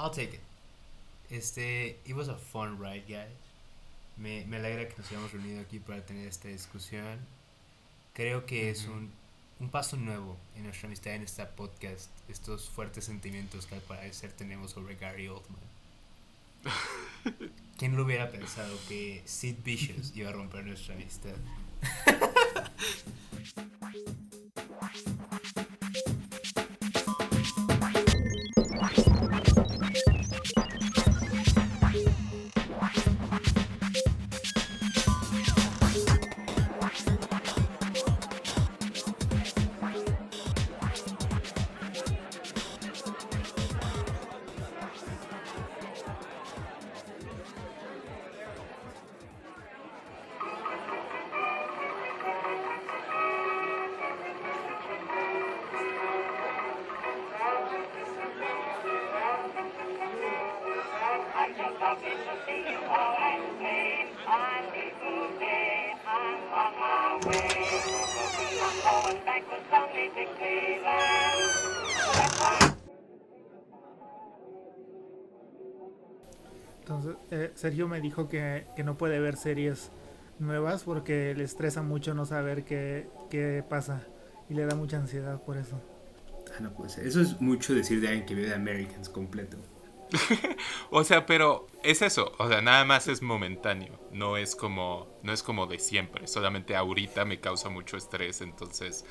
I'll take it. Este, it was a fun ride, guys. Me, me alegra que nos hayamos reunido aquí para tener esta discusión. Creo que es un, un paso nuevo en nuestra amistad en este podcast. Estos fuertes sentimientos que al parecer tenemos sobre Gary Oldman. ¿Quién lo hubiera pensado que Sid Vicious iba a romper nuestra amistad? Sergio me dijo que, que no puede ver series nuevas porque le estresa mucho no saber qué, qué pasa y le da mucha ansiedad por eso. Ah, no puede ser. Eso es mucho decir de alguien que ve de Americans completo. o sea, pero es eso, o sea, nada más es momentáneo, no es como no es como de siempre, solamente ahorita me causa mucho estrés, entonces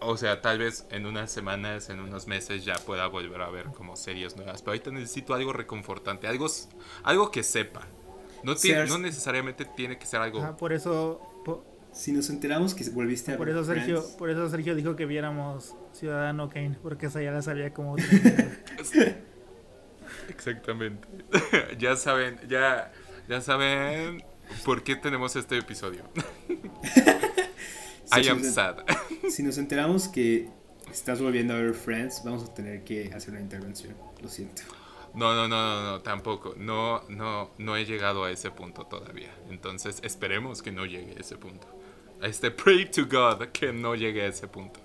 o sea, tal vez en unas semanas, en unos meses ya pueda volver a ver como series nuevas, pero ahorita necesito algo reconfortante, algo algo que sepa. No, tiene, no necesariamente tiene que ser algo ah, por eso si nos enteramos que volviste a por eso Sergio por eso Sergio dijo que viéramos Ciudadano Kane porque esa ya la sabía como Exactamente. ya saben, ya, ya saben por qué tenemos este episodio. I am sad. Si nos enteramos que estás volviendo a ver Friends, vamos a tener que hacer una intervención. Lo siento. No, no, no, no, no, tampoco. No, no, no he llegado a ese punto todavía. Entonces esperemos que no llegue a ese punto. Este pray to God que no llegue a ese punto.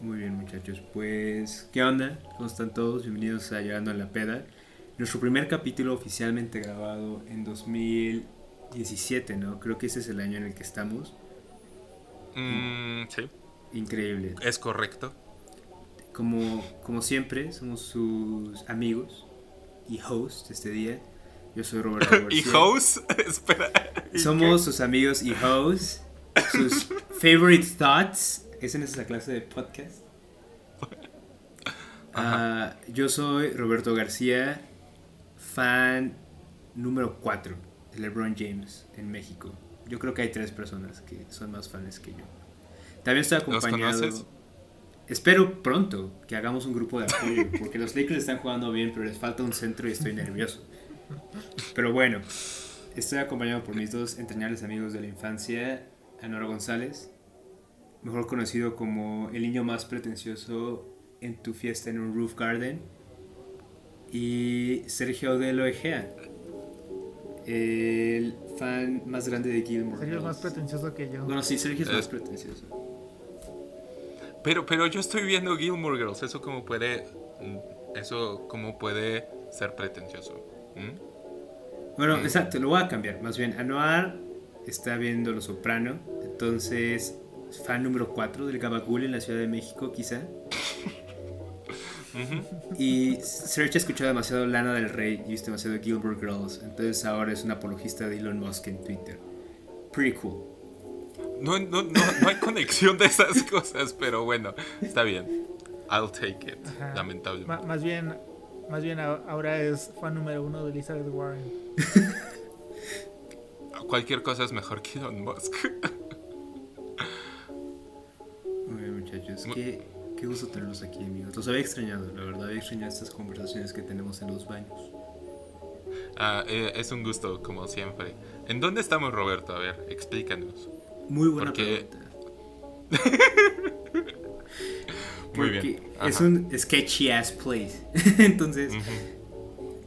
Muy bien, muchachos. Pues, ¿qué onda? ¿Cómo están todos? Bienvenidos a Llegando a la Peda. Nuestro primer capítulo oficialmente grabado en 2017, ¿no? Creo que ese es el año en el que estamos. Mm, sí. Increíble. Es correcto. Como, como siempre, somos sus amigos y host este día. Yo soy Roberto García. ¿Y host? Espera. Somos sus amigos y hosts. Sus favorite thoughts es en esa clase de podcast. Ah, yo soy Roberto García, fan número 4 de LeBron James en México. Yo creo que hay tres personas que son más fans que yo. También estoy acompañado. Espero pronto que hagamos un grupo de apoyo, porque los Lakers están jugando bien, pero les falta un centro y estoy nervioso. Pero bueno, estoy acompañado por mis dos entrañables amigos de la infancia, Anora González mejor conocido como el niño más pretencioso en tu fiesta en un roof garden, y Sergio de Loegea, el fan más grande de Gilmore. Sergio es más pretencioso que yo. Bueno, sí, Sergio es más pretencioso. Pero, pero yo estoy viendo Gilmore Girls, eso como puede, eso como puede ser pretencioso. ¿Mm? Bueno, mm. exacto, lo voy a cambiar. Más bien, Anuar está viendo Lo Soprano, entonces fan número 4 del Gabagool en la Ciudad de México, quizá. Y Sergio ha escuchado demasiado Lana del Rey y visto demasiado Gilbert Girls. Entonces ahora es un apologista de Elon Musk en Twitter. Pretty cool. No, no, no, no hay conexión de esas cosas, pero bueno, está bien. I'll take it, lamentablemente. más bien, más bien ahora es fan número uno de Elizabeth Warren. Cualquier cosa es mejor que Elon Musk. Qué, qué, gusto tenerlos aquí, amigos. Los había extrañado, la verdad, había extrañado estas conversaciones que tenemos en los baños. Ah, eh, es un gusto, como siempre. ¿En dónde estamos, Roberto? A ver, explícanos. Muy buena pregunta. Muy bien. Es un sketchy ass place. Entonces,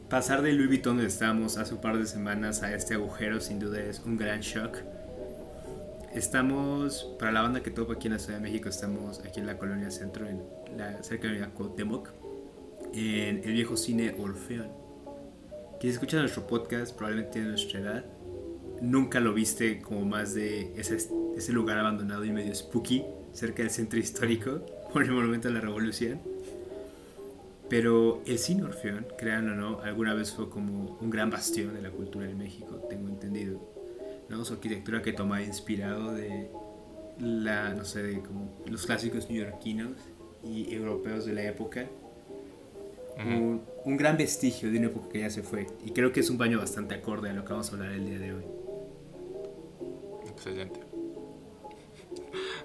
pasar de Louis Vuitton donde estábamos hace un par de semanas a este agujero, sin duda es un gran shock. Estamos, para la banda que topa aquí en la Ciudad de México, estamos aquí en la Colonia Centro, en la cerca de Cuauhtémoc. en el viejo cine Orfeón. Quien escucha nuestro podcast probablemente tiene nuestra edad. Nunca lo viste como más de ese, ese lugar abandonado y medio spooky cerca del centro histórico por el Monumento a la Revolución. Pero el cine Orfeón, créanlo o no, alguna vez fue como un gran bastión de la cultura de México, tengo entendido. ¿No? Su arquitectura que toma inspirado de la, no sé, de como los clásicos neoyorquinos y europeos de la época. un, un, gran vestigio de una época que ya se fue. Y creo que es un baño bastante acorde a lo que vamos a hablar el día de hoy. Excelente.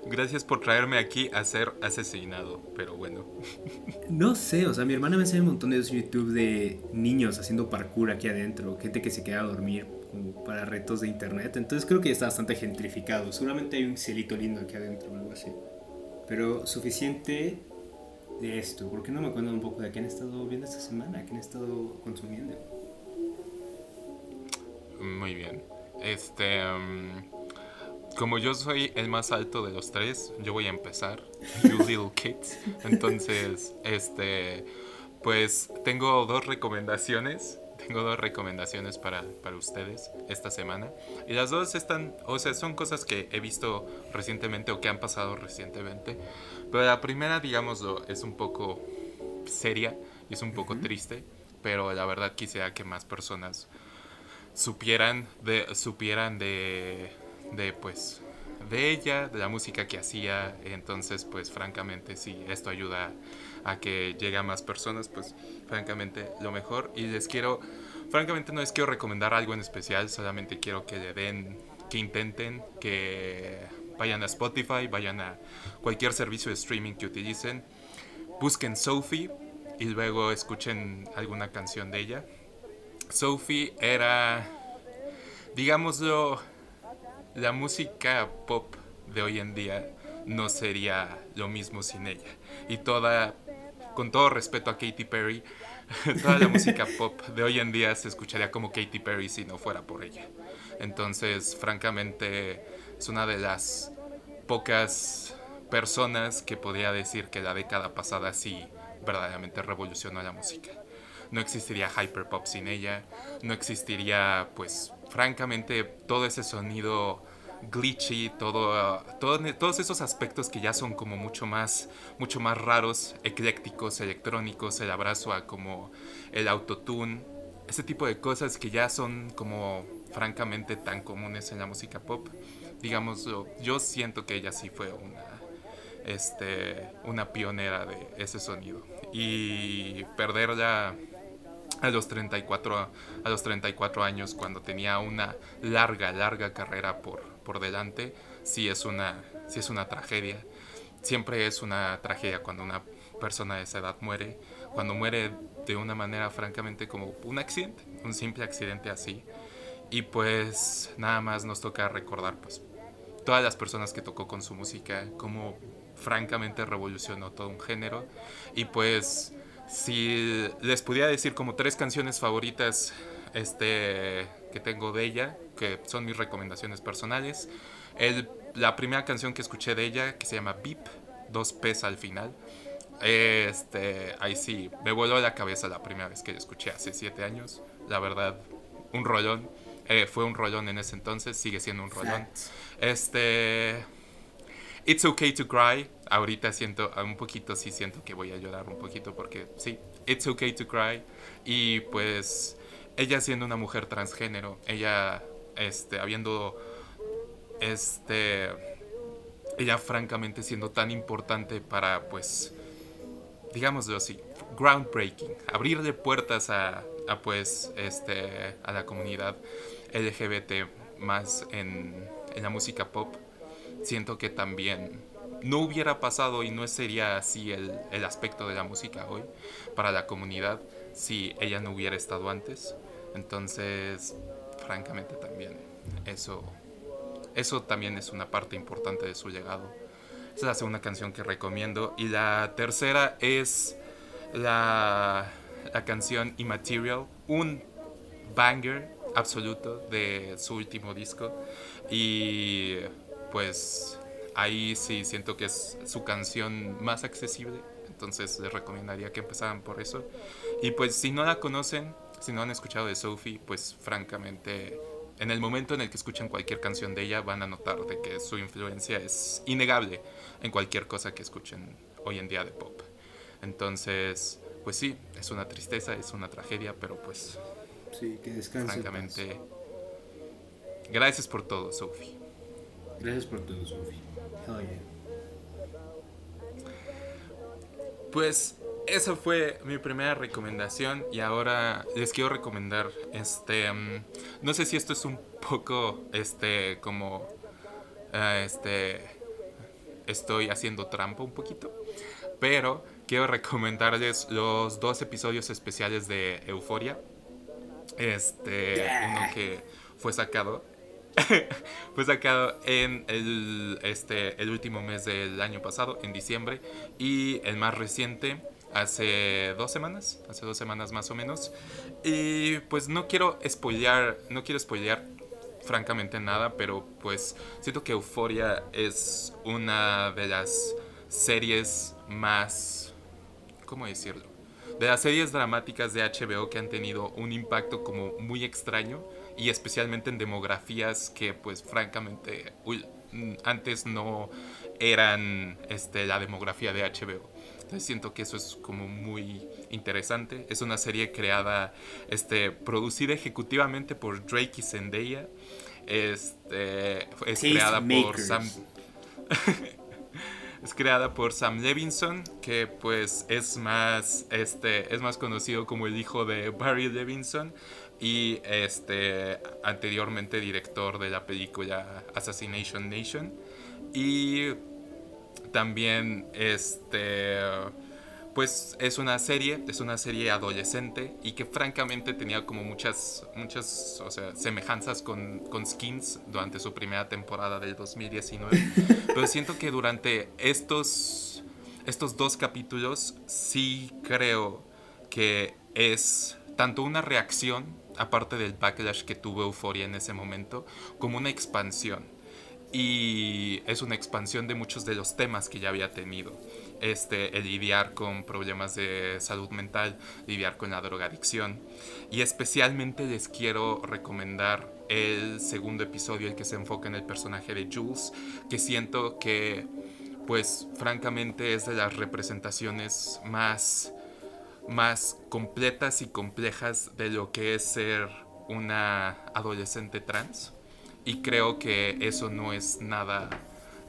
Gracias por traerme aquí a ser asesinado, pero bueno. No sé, o sea, mi hermana me enseña un montón de videos YouTube de niños haciendo parkour aquí adentro, gente que se queda a dormir como para retos de internet, entonces creo que ya está bastante gentrificado. Seguramente hay un cielito lindo aquí adentro o algo así. Pero suficiente de esto, ¿por qué no me cuentan un poco de qué han estado viendo esta semana? ¿Qué han estado consumiendo? Muy bien. Este... Um, como yo soy el más alto de los tres, yo voy a empezar. You little kids. Entonces, este, pues tengo dos recomendaciones. Tengo dos recomendaciones para, para, ustedes esta semana. Y las dos están, o sea, son cosas que he visto recientemente o que han pasado recientemente. Pero la primera, digámoslo, es un poco seria y es un poco triste. Pero la verdad quisiera que más personas supieran de, supieran de de pues de ella, de la música que hacía, entonces pues francamente si esto ayuda a que llegue a más personas, pues francamente lo mejor y les quiero, francamente no les quiero recomendar algo en especial, solamente quiero que le den, que intenten, que vayan a Spotify, vayan a cualquier servicio de streaming que utilicen, busquen Sophie y luego escuchen alguna canción de ella. Sophie era, digámoslo, la música pop de hoy en día no sería lo mismo sin ella. Y toda, con todo respeto a Katy Perry, toda la música pop de hoy en día se escucharía como Katy Perry si no fuera por ella. Entonces, francamente, es una de las pocas personas que podría decir que la década pasada sí verdaderamente revolucionó la música. No existiría hyperpop sin ella, no existiría pues francamente, todo ese sonido glitchy, todo, todos esos aspectos que ya son como mucho más, mucho más raros, eclécticos, electrónicos, el abrazo a como el autotune, ese tipo de cosas que ya son como francamente tan comunes en la música pop. Digamos, yo siento que ella sí fue una, este, una pionera de ese sonido. Y perderla a los 34, a los 34 años, cuando tenía una larga, larga carrera por, por delante, sí es, una, sí es una tragedia. Siempre es una tragedia cuando una persona de esa edad muere, cuando muere de una manera francamente como un accidente, un simple accidente así. Y pues nada más nos toca recordar pues todas las personas que tocó con su música, cómo francamente revolucionó todo un género y pues si les pudiera decir como tres canciones favoritas este, que tengo de ella, que son mis recomendaciones personales. El, la primera canción que escuché de ella, que se llama Beep, dos P's al final. Este, ahí sí, me voló la cabeza la primera vez que la escuché hace siete años. La verdad, un rolón. Eh, fue un rolón en ese entonces, sigue siendo un rolón. Este, It's Okay to Cry. Ahorita siento, un poquito sí siento que voy a llorar un poquito porque sí, It's Okay to Cry. Y pues ella siendo una mujer transgénero, ella este, habiendo, este, ella francamente siendo tan importante para pues, digámoslo así, groundbreaking, abrirle puertas a, a pues, este, a la comunidad LGBT más en, en la música pop siento que también no hubiera pasado y no sería así el, el, aspecto de la música hoy para la comunidad si ella no hubiera estado antes. Entonces, francamente también, eso, eso también es una parte importante de su legado. Esa es la segunda canción que recomiendo. Y la tercera es la, la canción Immaterial, un banger absoluto de su último disco. Y pues ahí sí siento que es su canción más accesible Entonces les recomendaría que empezaran por eso. Y pues si no la conocen, si no han escuchado de Sophie, pues francamente en el momento en el que escuchan cualquier canción de ella van a notar de que su influencia es innegable en cualquier cosa que escuchen hoy en día de pop. Entonces, pues sí, es una tristeza, es una tragedia, pero pues Sí, que descanse. francamente gracias por todo, Sophie. Gracias por todo, Sophie. Yeah. Pues esa fue mi primera recomendación y ahora les quiero recomendar este mm, no sé si esto es un poco este como eh, este estoy haciendo trampa un poquito, pero quiero recomendarles los dos episodios especiales de Euforia. Este, uno que fue sacado fue sacado en el, este, el último mes del año pasado, en diciembre, y el más reciente hace dos semanas, hace dos semanas más o menos. Y pues no quiero spoilear, no quiero spoilear francamente nada, pero pues siento que Euforia es una de las series más, ¿cómo decirlo? De las series dramáticas de HBO que han tenido un impacto como muy extraño y especialmente en demografías que pues francamente mm, antes no eran este, la demografía de HBO. Entonces siento que eso es como muy interesante. Es una serie creada, este, producida ejecutivamente por Drake y Zendaya. Este, es creada por Sam... es creada por Sam Levinson, que pues es más, este, es más conocido como el hijo de Barry Levinson y este, anteriormente director de la película Assassination Nation. Y también este pues es una serie, es una serie adolescente y que francamente tenía como muchas, muchas, o sea, semejanzas con, con Skins durante su primera temporada del 2019. Pero siento que durante estos, estos dos capítulos sí creo que es tanto una reacción, aparte del backlash que tuvo Euforia en ese momento, como una expansión. Y es una expansión de muchos de los temas que ya había tenido este, el lidiar con problemas de salud mental, lidiar con la drogadicción. Y especialmente les quiero recomendar el segundo episodio, el que se enfoca en el personaje de Jules, que siento que, pues, francamente es de las representaciones más, más completas y complejas de lo que es ser una adolescente trans. Y creo que eso no es nada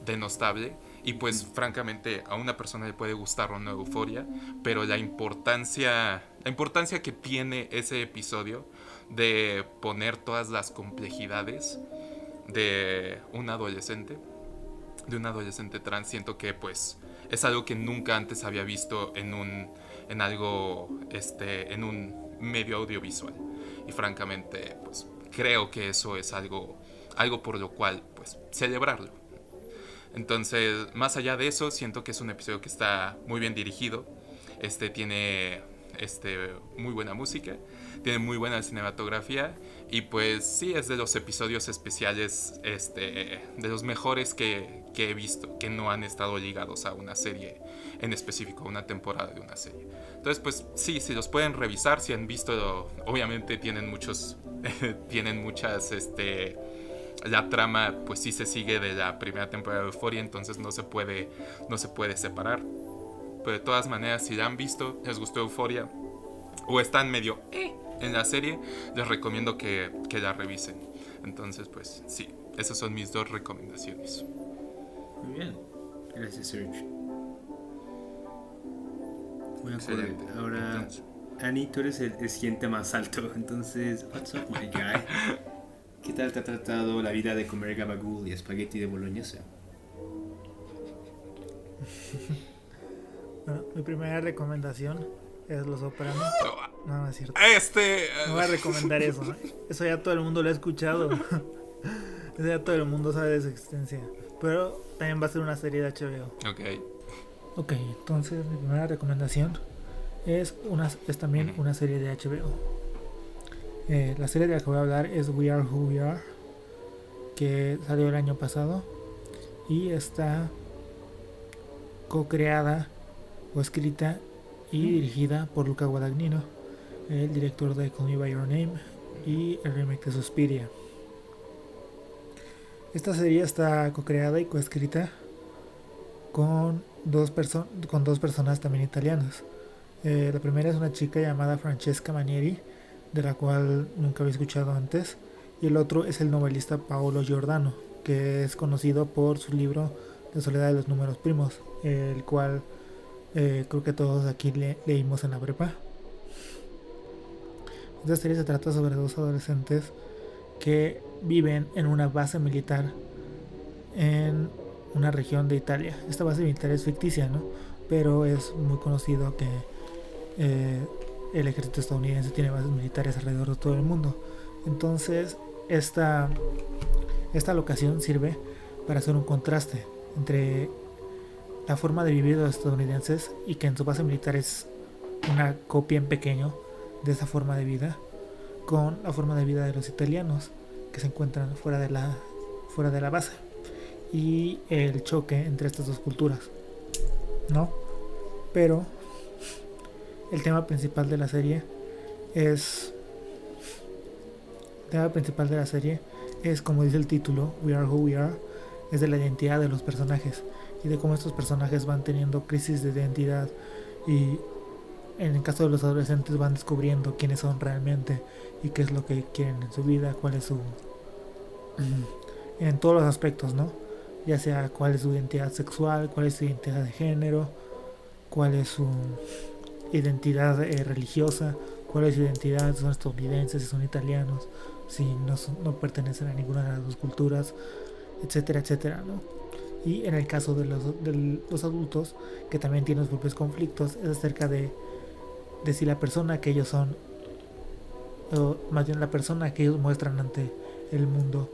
denostable y pues francamente a una persona le puede gustar una euforia, pero la importancia, la importancia que tiene ese episodio de poner todas las complejidades de un adolescente, de un adolescente trans, siento que pues es algo que nunca antes había visto en un, en algo, este, en un medio audiovisual. Y francamente, pues creo que eso es algo, algo por lo cual, pues, celebrarlo. Entonces, más allá de eso, siento que es un episodio que está muy bien dirigido. Este tiene este, muy buena música, tiene muy buena cinematografía y pues sí es de los episodios especiales, este, de los mejores que, que he visto, que no han estado ligados a una serie en específico, a una temporada de una serie. Entonces, pues sí, si los pueden revisar, si han visto, obviamente tienen muchos, tienen muchas, este, la trama pues sí se sigue de la primera temporada de Euphoria, entonces no se puede, no se puede separar. Pero de todas maneras, si la han visto, les gustó Euphoria o están medio eh, en la serie, les recomiendo que, que la revisen. Entonces, pues sí, esas son mis dos recomendaciones. Muy bien. Gracias, Serge. Muy Excelente. Ahora, Entonces- Annie, tú eres el, el siguiente más alto. Entonces, what's up, my guy? ¿Qué tal te ha tratado la vida de comer gabagool y espagueti de boloñesa? Bueno, mi primera recomendación es Los Sopranos. No, no es cierto. Este. No voy a recomendar eso. ¿no? Eso ya todo el mundo lo ha escuchado. Eso ya todo el mundo sabe de su existencia. Pero también va a ser una serie de HBO. Ok. Ok, entonces mi primera recomendación es, una, es también una serie de HBO. Eh, la serie de la que voy a hablar es We Are Who We Are, que salió el año pasado y está co-creada o escrita y dirigida por Luca Guadagnino, el director de Call Me By Your Name y el remake de Suspiria. Esta serie está co-creada y coescrita con dos, con dos personas también italianas. Eh, la primera es una chica llamada Francesca Manieri, de la cual nunca había escuchado antes, y el otro es el novelista Paolo Giordano, que es conocido por su libro La soledad de los números primos, el cual eh, creo que todos aquí leímos en la prepa. Esta serie se trata sobre dos adolescentes que viven en una base militar en una región de Italia. Esta base militar es ficticia, ¿no? Pero es muy conocido que eh, el ejército estadounidense tiene bases militares alrededor de todo el mundo. Entonces, esta, esta locación sirve para hacer un contraste entre la forma de vivir de los estadounidenses y que en su base militar es una copia en pequeño de esa forma de vida con la forma de vida de los italianos que se encuentran fuera de la fuera de la base y el choque entre estas dos culturas no pero el tema principal de la serie es el tema principal de la serie es como dice el título We Are Who We Are es de la identidad de los personajes y de cómo estos personajes van teniendo crisis de identidad y en el caso de los adolescentes van descubriendo quiénes son realmente y qué es lo que quieren en su vida, cuál es su... en todos los aspectos, ¿no? Ya sea cuál es su identidad sexual, cuál es su identidad de género, cuál es su identidad eh, religiosa, cuál es su identidad, son estadounidenses, si son italianos, si no, no pertenecen a ninguna de las dos culturas, etcétera, etcétera, ¿no? Y en el caso de los, de los adultos, que también tienen sus propios conflictos, es acerca de, de si la persona que ellos son, o más bien la persona que ellos muestran ante el mundo,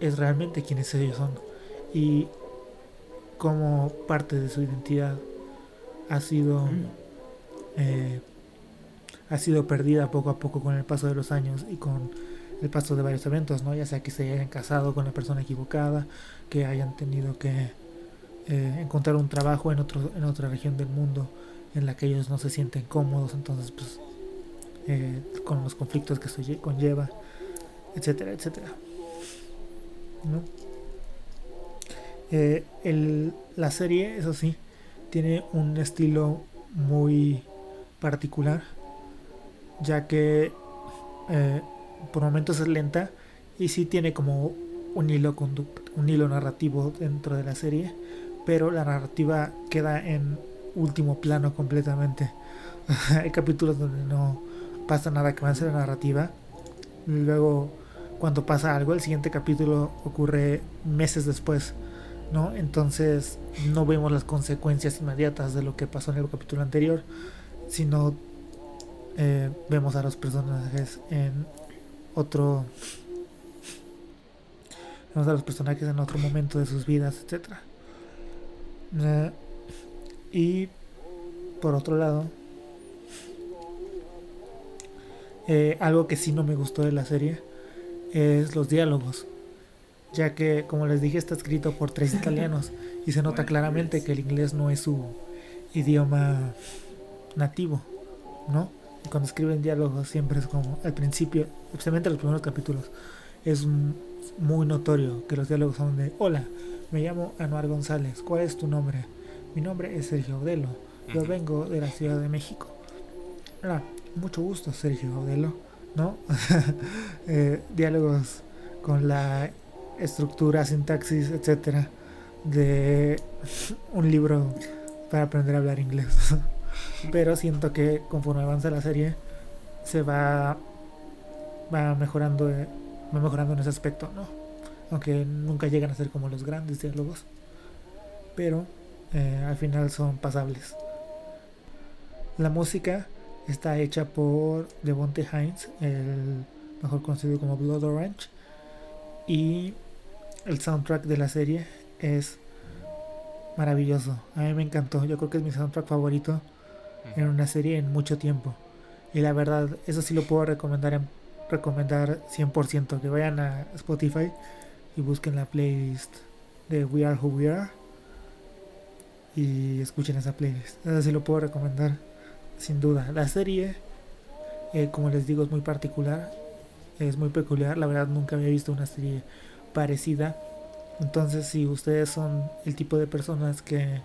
es realmente quienes ellos son. Y como parte de su identidad ha sido, mm. Eh, ha sido perdida poco a poco con el paso de los años y con el paso de varios eventos, ¿no? Ya sea que se hayan casado con la persona equivocada, que hayan tenido que eh, encontrar un trabajo en otro en otra región del mundo en la que ellos no se sienten cómodos, entonces pues eh, con los conflictos que eso conlleva, etcétera, etcétera. ¿No? El, la serie, eso sí, tiene un estilo muy particular, ya que por momentos es lenta y sí tiene como un hilo un hilo narrativo dentro de la serie, pero la narrativa queda en último plano completamente. Hay capítulos donde no pasa nada que va avance la narrativa. Luego, cuando pasa algo, el siguiente capítulo ocurre meses después, ¿no? Entonces, no vemos las consecuencias inmediatas de lo que pasó en el capítulo anterior, sino eh, vemos a los personajes en otro vemos a los personajes en otro momento de sus vidas etcétera. Eh, y por otro lado eh, algo que sí no me gustó de la serie es los diálogos ya que como les dije está escrito por tres italianos y se nota claramente que el inglés no es su idioma nativo no cuando escriben diálogos siempre es como al principio, especialmente los primeros capítulos, es muy notorio que los diálogos son de hola, me llamo Anuar González, ¿cuál es tu nombre? Mi nombre es Sergio Odelo, yo vengo de la Ciudad de México. Hola, mucho gusto Sergio Odelo, ¿no? Eh, diálogos con la estructura, sintaxis, etcétera, de un libro para aprender a hablar inglés. Pero siento que conforme avanza la serie se va va mejorando eh, va mejorando en ese aspecto, ¿no? Aunque nunca llegan a ser como los grandes diálogos, pero eh, al final son pasables. La música está hecha por Devonte Hines, el mejor conocido como Blood Orange, y el soundtrack de la serie es maravilloso. A mí me encantó. Yo creo que es mi soundtrack favorito en una serie en mucho tiempo. Y la verdad, eso sí lo puedo recomendar, en, recomendar 100%. Que vayan a Spotify y busquen la playlist de We Are Who We Are. y escuchen esa playlist. Así lo puedo recomendar, sin duda. La serie, eh, como les digo, es muy particular, es muy peculiar. La verdad, nunca había visto una serie parecida. Entonces, si ustedes son el tipo de personas que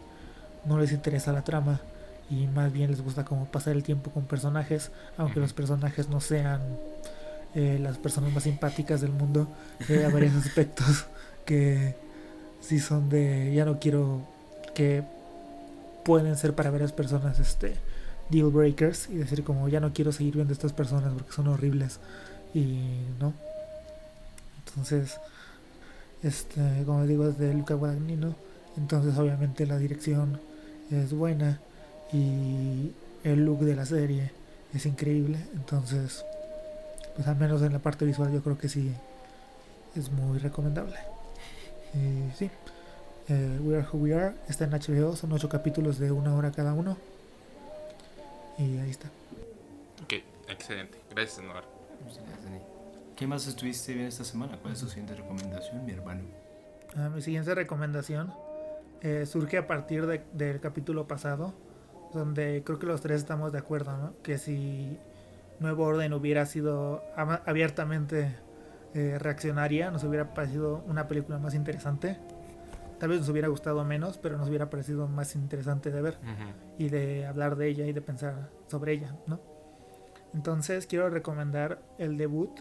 no les interesa la trama y más bien les gusta como pasar el tiempo con personajes, aunque los personajes no sean eh, las personas más simpáticas del mundo, eh, hay varios aspectos que si son de ya no quiero que pueden ser para varias personas este deal breakers y decir como ya no quiero seguir viendo estas personas porque son horribles y no. Entonces este como digo es de Luca Guadagnino entonces obviamente la dirección es buena y el look de la serie es increíble entonces pues al menos en la parte visual yo creo que sí es muy recomendable y sí eh, We Are Who We Are está en HBO, son ocho capítulos de una hora cada uno. Y ahí está. Ok, excelente. Gracias, Noar. ¿Qué más estuviste bien esta semana? ¿Cuál es tu siguiente recomendación, mi hermano? Ah, mi siguiente recomendación eh, surge a partir de, del capítulo pasado, donde creo que los tres estamos de acuerdo, ¿no? Que si Nuevo Orden hubiera sido abiertamente eh, reaccionaria, nos hubiera parecido una película más interesante. Tal vez nos hubiera gustado menos, pero nos hubiera parecido más interesante de ver y de hablar de ella y de pensar sobre ella, ¿no? Entonces quiero recomendar el debut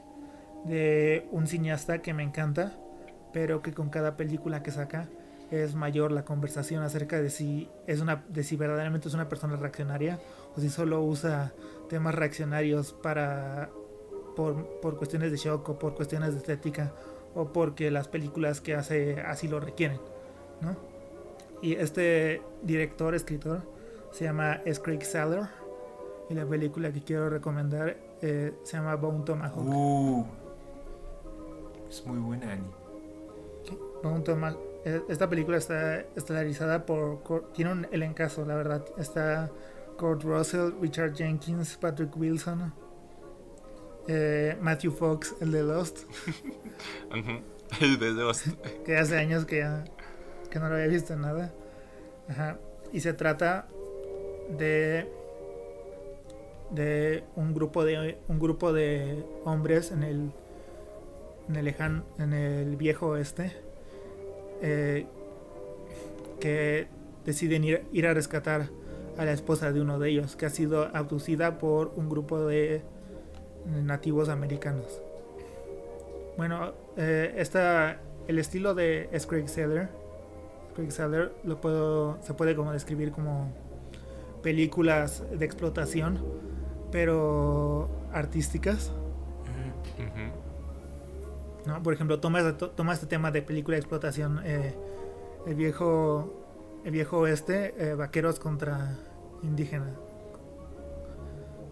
de un cineasta que me encanta, pero que con cada película que saca es mayor la conversación acerca de si es una de si verdaderamente es una persona reaccionaria o si solo usa temas reaccionarios para por, por cuestiones de shock o por cuestiones de estética o porque las películas que hace así lo requieren. ¿no? Y este director, escritor, se llama S. Craig Saller. Y la película que quiero recomendar eh, se llama Bone Tomahawk. Uh, es muy buena, Annie. Bone Tomahawk. Eh, esta película está estelarizada por. Tiene un elencazo, la verdad. Está Kurt Russell, Richard Jenkins, Patrick Wilson, eh, Matthew Fox, el de Lost. el de Lost. que hace años que que no lo había visto en nada. Ajá. Y se trata de de un grupo de un grupo de hombres en el en el lejan, en el viejo oeste eh, que deciden ir, ir a rescatar a la esposa de uno de ellos que ha sido abducida por un grupo de nativos americanos bueno eh, esta el estilo de. Craig Seller Seller lo puedo, se puede como describir como películas de explotación, pero artísticas. Por ejemplo, toma, toma este tema de película de explotación, eh, el viejo el viejo oeste, eh, vaqueros contra indígenas,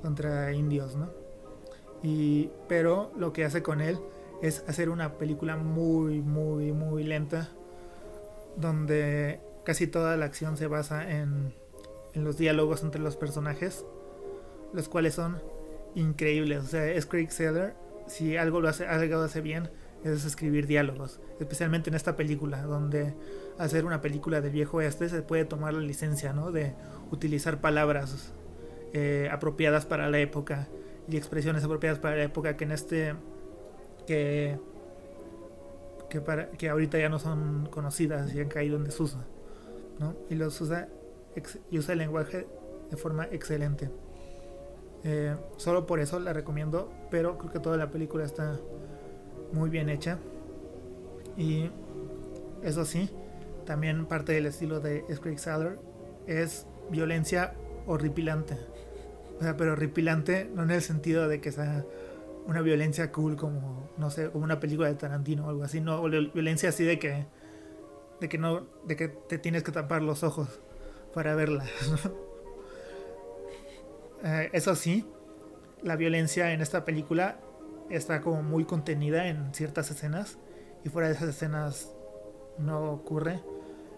contra indios, ¿no? Y, pero lo que hace con él es hacer una película muy, muy, muy lenta donde casi toda la acción se basa en, los diálogos entre los personajes, los cuales son increíbles. O sea, es Craig Seller, si algo lo hace, algo hace bien, es escribir diálogos, especialmente en esta película, donde hacer una película del viejo este se puede tomar la licencia, ¿no? De utilizar palabras eh, apropiadas para la época y expresiones apropiadas para la época que en este que que, para, que ahorita ya no son conocidas y han caído en desuso. ¿no? Y los usa y usa el lenguaje de forma excelente. Eh, solo por eso la recomiendo, pero creo que toda la película está muy bien hecha. Y eso sí, también parte del estilo de Craig Saller es violencia horripilante. O sea, pero horripilante no en el sentido de que sea una violencia cool como, no sé, como una película de Tarantino o algo así, no, violencia así de que, de que no, de que te tienes que tapar los ojos para verla. eh, eso sí, la violencia en esta película está como muy contenida en ciertas escenas y fuera de esas escenas no ocurre.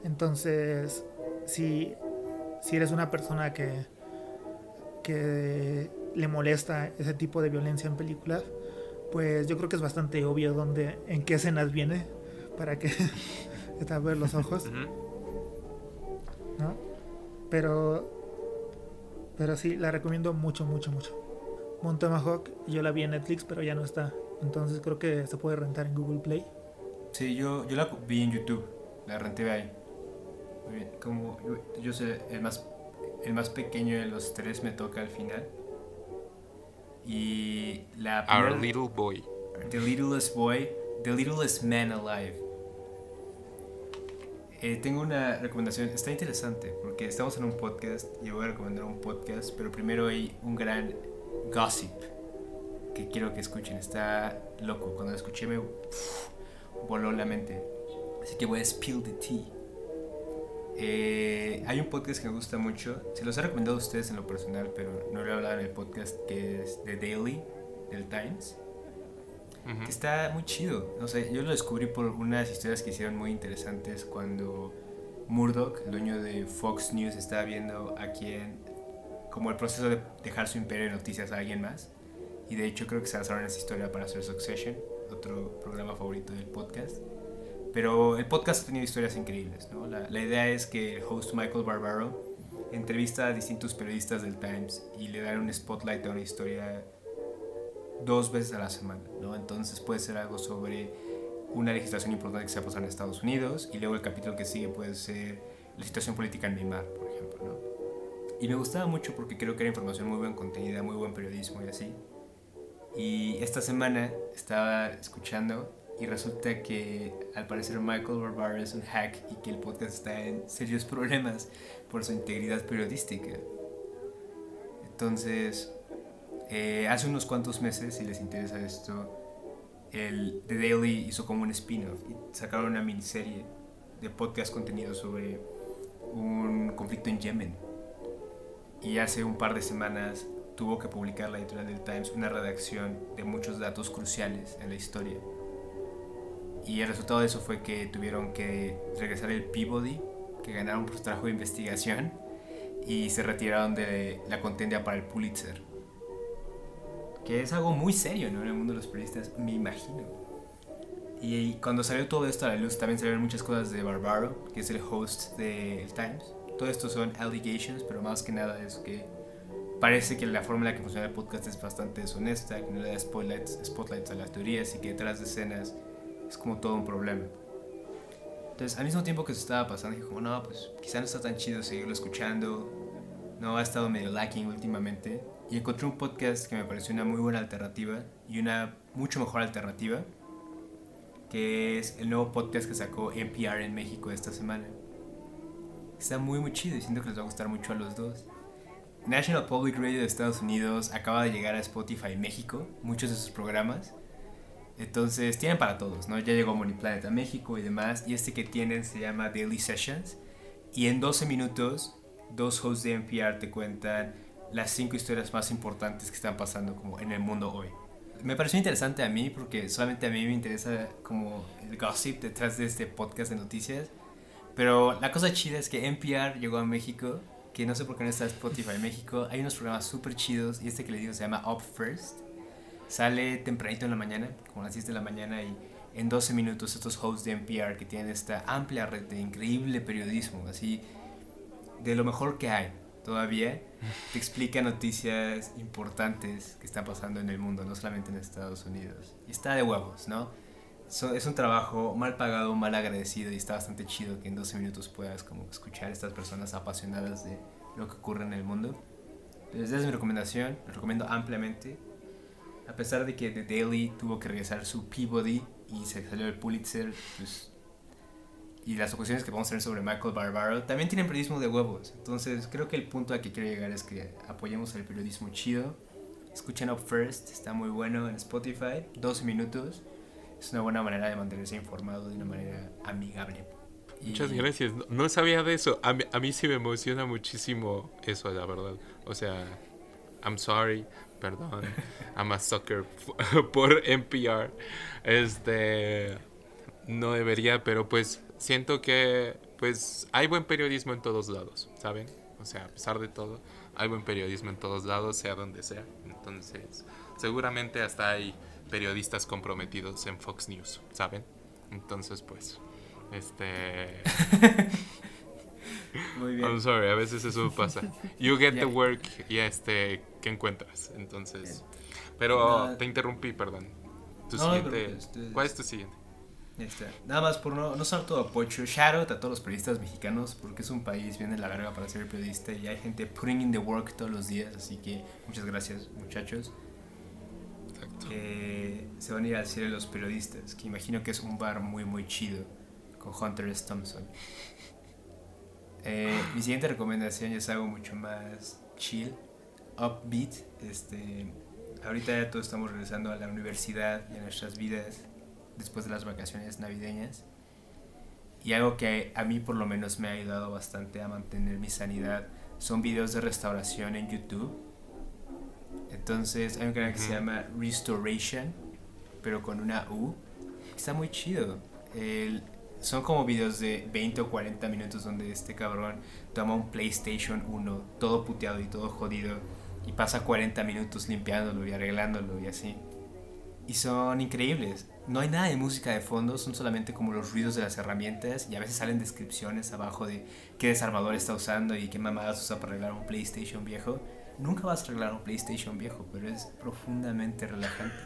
Entonces, si, si eres una persona que, que le molesta ese tipo de violencia en películas, pues yo creo que es bastante obvio dónde, en qué escenas viene para que ver los ojos. ¿no? Pero, pero sí, la recomiendo mucho, mucho, mucho. Montemahawk, yo la vi en Netflix, pero ya no está. Entonces creo que se puede rentar en Google Play. Sí, yo, yo la vi en YouTube, la renté ahí. Muy bien, como yo, yo soy el más, el más pequeño de los tres, me toca al final. Y la Our primera- Little Boy. The Littlest Boy, The Littlest Man Alive. Eh, tengo una recomendación, está interesante, porque estamos en un podcast y voy a recomendar un podcast, pero primero hay un gran gossip que quiero que escuchen. Está loco, cuando lo escuché me voló la mente. Así que voy a spill the tea. Eh, hay un podcast que me gusta mucho, se los he recomendado a ustedes en lo personal, pero no lo he hablado en el podcast, que es The Daily del Times que está muy chido. O sea, yo lo descubrí por unas historias que hicieron muy interesantes cuando Murdoch, el dueño de Fox News, estaba viendo a quién, como el proceso de dejar su imperio de noticias a alguien más. Y de hecho creo que se basaron en esa historia para hacer Succession, otro programa favorito del podcast. Pero el podcast ha tenido historias increíbles, ¿no? La, la idea es que el host Michael Barbaro entrevista a distintos periodistas del Times y le dan un spotlight a una historia dos veces a la semana, ¿no? Entonces puede ser algo sobre una legislación importante que se ha pasado en Estados Unidos y luego el capítulo que sigue puede ser la situación política en Neymar, por. Y me gustaba mucho porque creo que era información muy bien contenida, muy buen periodismo y así. Y esta semana estaba escuchando y resulta que al parecer Michael Barbaro es un hack y que el podcast está en serios problemas por su integridad periodística. Entonces, eh, hace unos cuantos meses, si les interesa esto, el The Daily hizo como un spin-off y sacaron una miniserie de podcast contenido sobre un conflicto en Yemen. Y hace un par de semanas tuvo que publicar la editorial del Times una redacción de muchos datos cruciales en la historia. Y el resultado de eso fue que tuvieron que regresar el Peabody, que ganaron por su trabajo de investigación, y se retiraron de la contienda para el Pulitzer. Que es algo muy serio ¿no? en el mundo de los periodistas, me imagino. Y cuando salió todo esto a la luz, también salieron muchas cosas de Barbaro, que es el host del Times. Todo esto son allegations, pero más que nada es que parece que la forma en la que funciona el podcast es bastante deshonesta, que no le da spotlights, spotlights a las teorías y que detrás de escenas es como todo un problema. Entonces, al mismo tiempo que se estaba pasando, dije como, no, pues quizá no está tan chido seguirlo escuchando, no ha estado medio lacking últimamente. Y encontré un podcast que me pareció una muy buena alternativa y una mucho mejor alternativa, que es el nuevo podcast que sacó NPR en México esta semana. Está muy muy chido y siento que les va a gustar mucho a los dos. National Public Radio de Estados Unidos acaba de llegar a Spotify México, muchos de sus programas. Entonces tienen para todos, ¿no? Ya llegó Money Planet a México y demás. Y este que tienen se llama Daily Sessions. Y en 12 minutos, dos hosts de NPR te cuentan las cinco historias más importantes que están pasando como en el mundo hoy. Me pareció interesante a mí porque solamente a mí me interesa como el gossip detrás de este podcast de noticias. Pero la cosa chida es que NPR llegó a México, que no sé por qué no está Spotify en México. Hay unos programas súper chidos y este que les digo se llama Up First. Sale tempranito en la mañana, como a las 10 de la mañana y en 12 minutos estos hosts de NPR que tienen esta amplia red de increíble periodismo, así de lo mejor que hay todavía, te explica noticias importantes que están pasando en el mundo, no solamente en Estados Unidos. Y está de huevos, ¿no? So- es un trabajo mal pagado, mal agradecido y está bastante chido que en 12 minutos puedas como escuchar a estas personas apasionadas de lo que ocurre en el mundo. Entonces, esa es mi recomendación, lo recomiendo ampliamente. A pesar de que The Daily tuvo que regresar su Peabody y se salió el Pulitzer, pues, y las ocasiones que vamos a tener sobre Michael Barbaro, también tienen periodismo de huevos. Entonces, creo que el punto a que quiero llegar es que apoyemos el periodismo chido. Escuchen Up First, está muy bueno en Spotify, 12 minutos. Es una buena manera de mantenerse informado de una manera amigable. Y- Muchas gracias. No, no sabía de eso. A mí, a mí sí me emociona muchísimo eso, la verdad. O sea, I'm sorry, perdón. I'm a sucker por NPR. Este. No debería, pero pues siento que pues hay buen periodismo en todos lados, ¿saben? O sea, a pesar de todo, hay buen periodismo en todos lados, sea donde sea. Entonces, seguramente hasta hay periodistas comprometidos en Fox News, ¿saben? Entonces, pues, este... Muy bien. I'm sorry, a veces eso pasa. You get the work y este, ¿qué encuentras? Entonces, pero te interrumpí, perdón. Tu siguiente, ¿Cuál es tu siguiente? Este, nada más por no, no ser todo pocho, shout out a todos los periodistas mexicanos porque es un país bien de la verga para ser periodista y hay gente putting in the work todos los días, así que muchas gracias muchachos. Eh, se van a ir al cielo los periodistas, que imagino que es un bar muy muy chido con Hunter S. Thompson. Eh, mi siguiente recomendación es algo mucho más chill, upbeat. Este, ahorita ya todos estamos regresando a la universidad y a nuestras vidas después de las vacaciones navideñas. Y algo que a mí por lo menos me ha ayudado bastante a mantener mi sanidad son videos de restauración en YouTube. Entonces hay un canal que se llama Restoration, pero con una U. Está muy chido. son como videos de 20 o 40 minutos donde este cabrón toma un PlayStation 1 todo puteado y todo jodido y pasa 40 minutos limpiándolo y arreglándolo y así. Y son increíbles no hay nada de música de fondo, son solamente como los ruidos de las herramientas y a veces salen descripciones abajo de qué desarmador está usando y qué mamadas usa para arreglar un PlayStation viejo. Nunca vas a arreglar un PlayStation viejo, pero es profundamente relajante.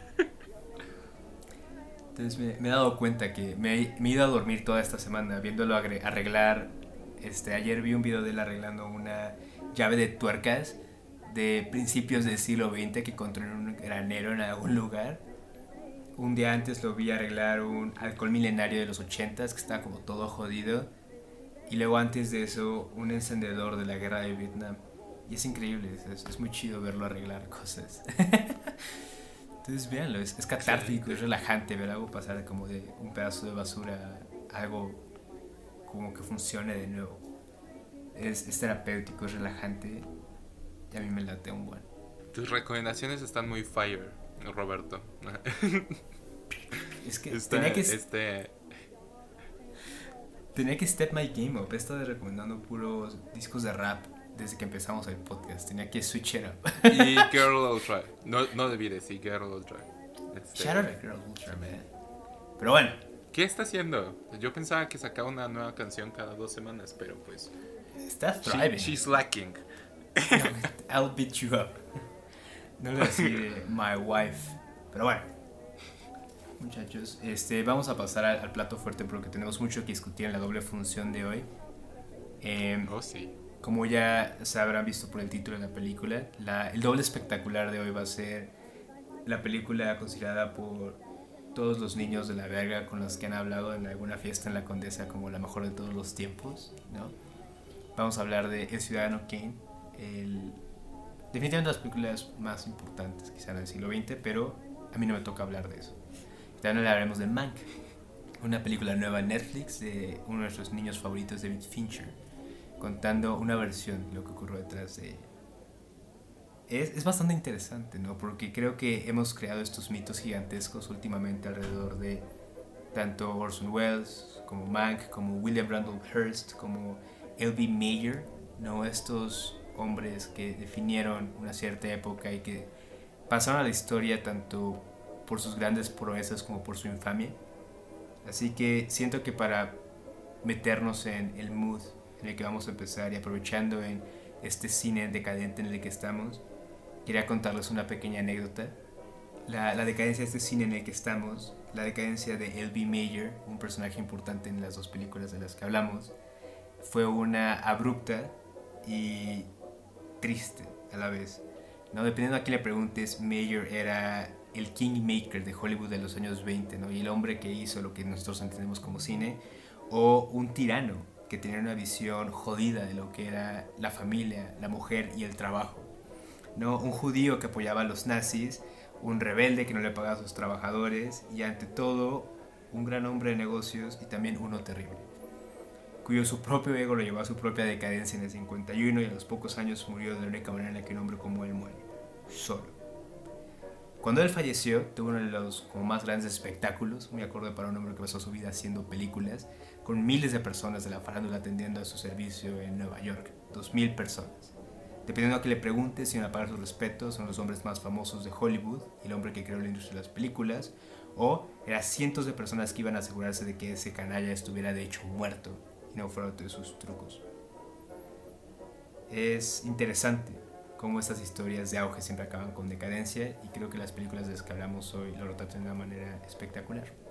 Entonces me, he dado cuenta que me, me, he ido a dormir toda esta semana viéndolo arreglar. Este, ayer vi un video de él arreglando una llave de tuercas de principios del siglo XX que encontró en un granero en algún lugar un día antes lo vi arreglar un alcohol milenario de los 80 que estaba como todo jodido. Y luego antes de eso, un encendedor de la guerra de Vietnam. Y es increíble, es, muy chido verlo arreglar cosas. Entonces, véanlo, es, es catártico, es relajante ver algo pasar como de un pedazo de basura a algo como que funcione de nuevo. Es, es terapéutico, es relajante y a mí me late un buen. Tus recomendaciones están muy fire. Roberto. es que tenía que... Este... Tenía que step my game up. He estado recomendando puros discos de rap desde que empezamos el podcast. Tenía que switch it up. y Girl Ultra. No, no debí decir Girl Ultra. Este... Shout out Girl Ultra, man. Pero bueno. ¿Qué está haciendo? Yo pensaba que sacaba una nueva canción cada dos semanas, pero pues... Está thriving. she's lacking. I'll beat you up. No le decir my wife. Pero bueno. Muchachos, este, vamos a pasar al, plato fuerte porque tenemos mucho que discutir en la doble función de hoy. Em, oh, sí. Como ya se habrán visto por el título de la película, la, el doble espectacular de hoy va a ser la película considerada por todos los niños de la verga con los que han hablado en alguna fiesta en la Condesa como la mejor de todos los tiempos, ¿no? Vamos a hablar de El Ciudadano Kane, el definitivamente las películas más importantes quizá en el siglo XX, pero a mí no me toca hablar de eso. También hablaremos de Mank, una película nueva en Netflix de uno de nuestros niños favoritos, David Fincher, contando una versión de lo que ocurrió detrás de es, es, bastante interesante, ¿no? Porque creo que hemos creado estos mitos gigantescos últimamente alrededor de tanto Orson Welles, como Mank, como William Randolph Hearst, como L.B. Mayer, ¿no? Estos hombres que definieron una cierta época y que pasaron a la historia tanto por sus grandes proezas como por su infamia. Así que siento que para meternos en el mood en el que vamos a empezar y aprovechando en este cine decadente en el que estamos, quería contarles una pequeña anécdota. La, la decadencia de este cine en el que estamos, la decadencia de L.B. Mayer, un personaje importante en las dos películas de las que hablamos, fue una abrupta y triste a la vez. ¿no? Dependiendo a quién le preguntes, Mayer era el kingmaker de Hollywood de los años 20, ¿no? y el hombre que hizo lo que nosotros entendemos como cine, o un tirano que tenía una visión jodida de lo que era la familia, la mujer y el trabajo. ¿no? Un judío que apoyaba a los nazis, un rebelde que no le pagaba a sus trabajadores y ante todo un gran hombre de negocios y también uno terrible cuyo su propio ego lo llevó a su propia decadencia en el 51 y a los pocos años murió de la única manera en la que un hombre como él muere, solo. Cuando él falleció, tuvo uno de los como más grandes espectáculos, muy acorde para un hombre que pasó su vida haciendo películas, con miles de personas de la farándula atendiendo a su servicio en Nueva York, 2.000 personas. Dependiendo a que le preguntes, sin apagar sus respetos, son los hombres más famosos de Hollywood y el hombre que creó la industria de las películas, o eran cientos de personas que iban a asegurarse de que ese canalla estuviera de hecho muerto y no fuera de sus trucos. es interesante cómo estas historias de auge siempre acaban con decadencia y creo que las películas de las que hablamos hoy lo retratan de una manera espectacular.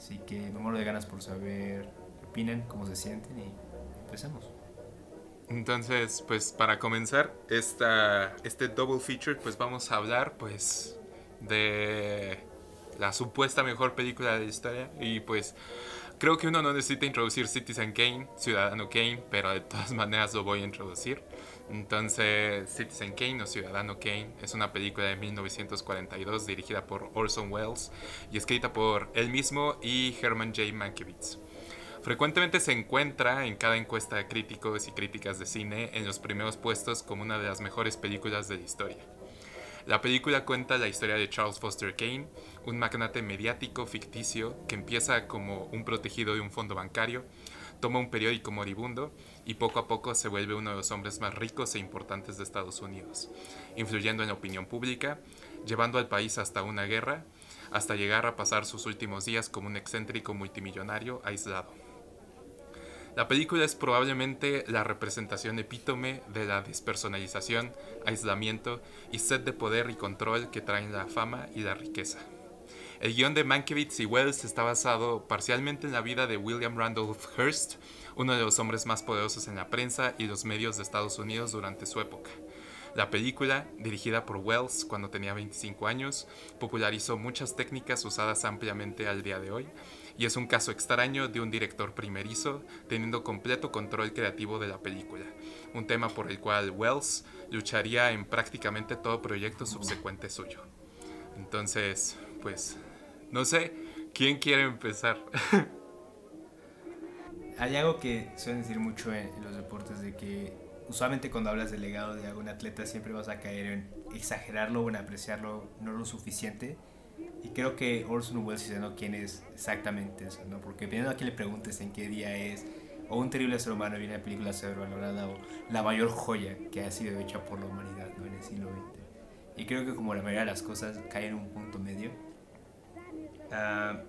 Así que me muero de ganas por saber qué opinan, cómo se sienten y empecemos. Entonces, pues para comenzar esta, este double feature, pues vamos a hablar pues de la supuesta mejor película de la historia y pues creo que uno no necesita introducir Citizen Kane, Ciudadano Kane, pero de todas maneras lo voy a introducir. Entonces, Citizen Kane o Ciudadano Kane es una película de 1942 dirigida por Orson Welles y escrita por él mismo y Herman J. Mankiewicz. Frecuentemente se encuentra en cada encuesta de críticos y críticas de cine en los primeros puestos como una de las mejores películas de la historia. La película cuenta la historia de Charles Foster Kane, un magnate mediático ficticio que empieza como un protegido de un fondo bancario, toma un periódico moribundo y poco a poco se vuelve uno de los hombres más ricos e importantes de Estados Unidos, influyendo en la opinión pública, llevando al país hasta una guerra, hasta llegar a pasar sus últimos días como un excéntrico multimillonario aislado. La película es probablemente la representación epítome de la despersonalización, aislamiento y sed de poder y control que traen la fama y la riqueza. El guion de Mankiewicz y Wells está basado parcialmente en la vida de William Randolph Hearst, uno de los hombres más poderosos en la prensa y los medios de Estados Unidos durante su época. La película, dirigida por Wells cuando tenía 25 años, popularizó muchas técnicas usadas ampliamente al día de hoy, y es un caso extraño de un director primerizo teniendo completo control creativo de la película, un tema por el cual Wells lucharía en prácticamente todo proyecto subsecuente suyo. Entonces, pues no sé, ¿quién quiere empezar? Hay algo que suelen decir mucho en, los deportes de que usualmente cuando hablas del legado de algún atleta siempre vas a caer en exagerarlo o en apreciarlo no lo suficiente. Y creo que Orson Welles dice, ¿no? ¿Quién es exactamente eso? ¿no? Porque dependiendo a quién le preguntes en qué día es, o un terrible ser humano viene a película sobrevalorada, o la mayor joya que ha sido hecha por la humanidad ¿no? en el siglo XX. Y creo que como la mayoría de las cosas caen en un punto medio Ah,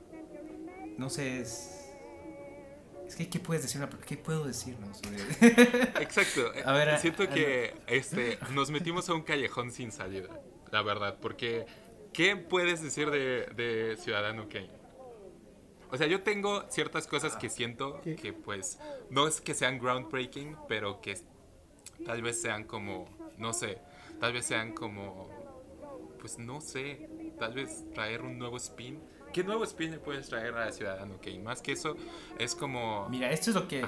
no sé, es... Es que, ¿qué puedes decir? ¿Qué puedo decir? Exacto. A ver, Siento que este, nos metimos a un callejón sin salida, la verdad, porque ¿qué puedes decir de, de Ciudadano Kane? O sea, yo tengo ciertas cosas que siento que pues no es que sean groundbreaking, pero que tal vez sean como, no sé, tal vez sean como, pues no sé, tal vez traer un nuevo spin ¿Qué nuevo spin le puedes traer a Ciudadano Kane? Más que eso, es como. Mira, esto es lo que.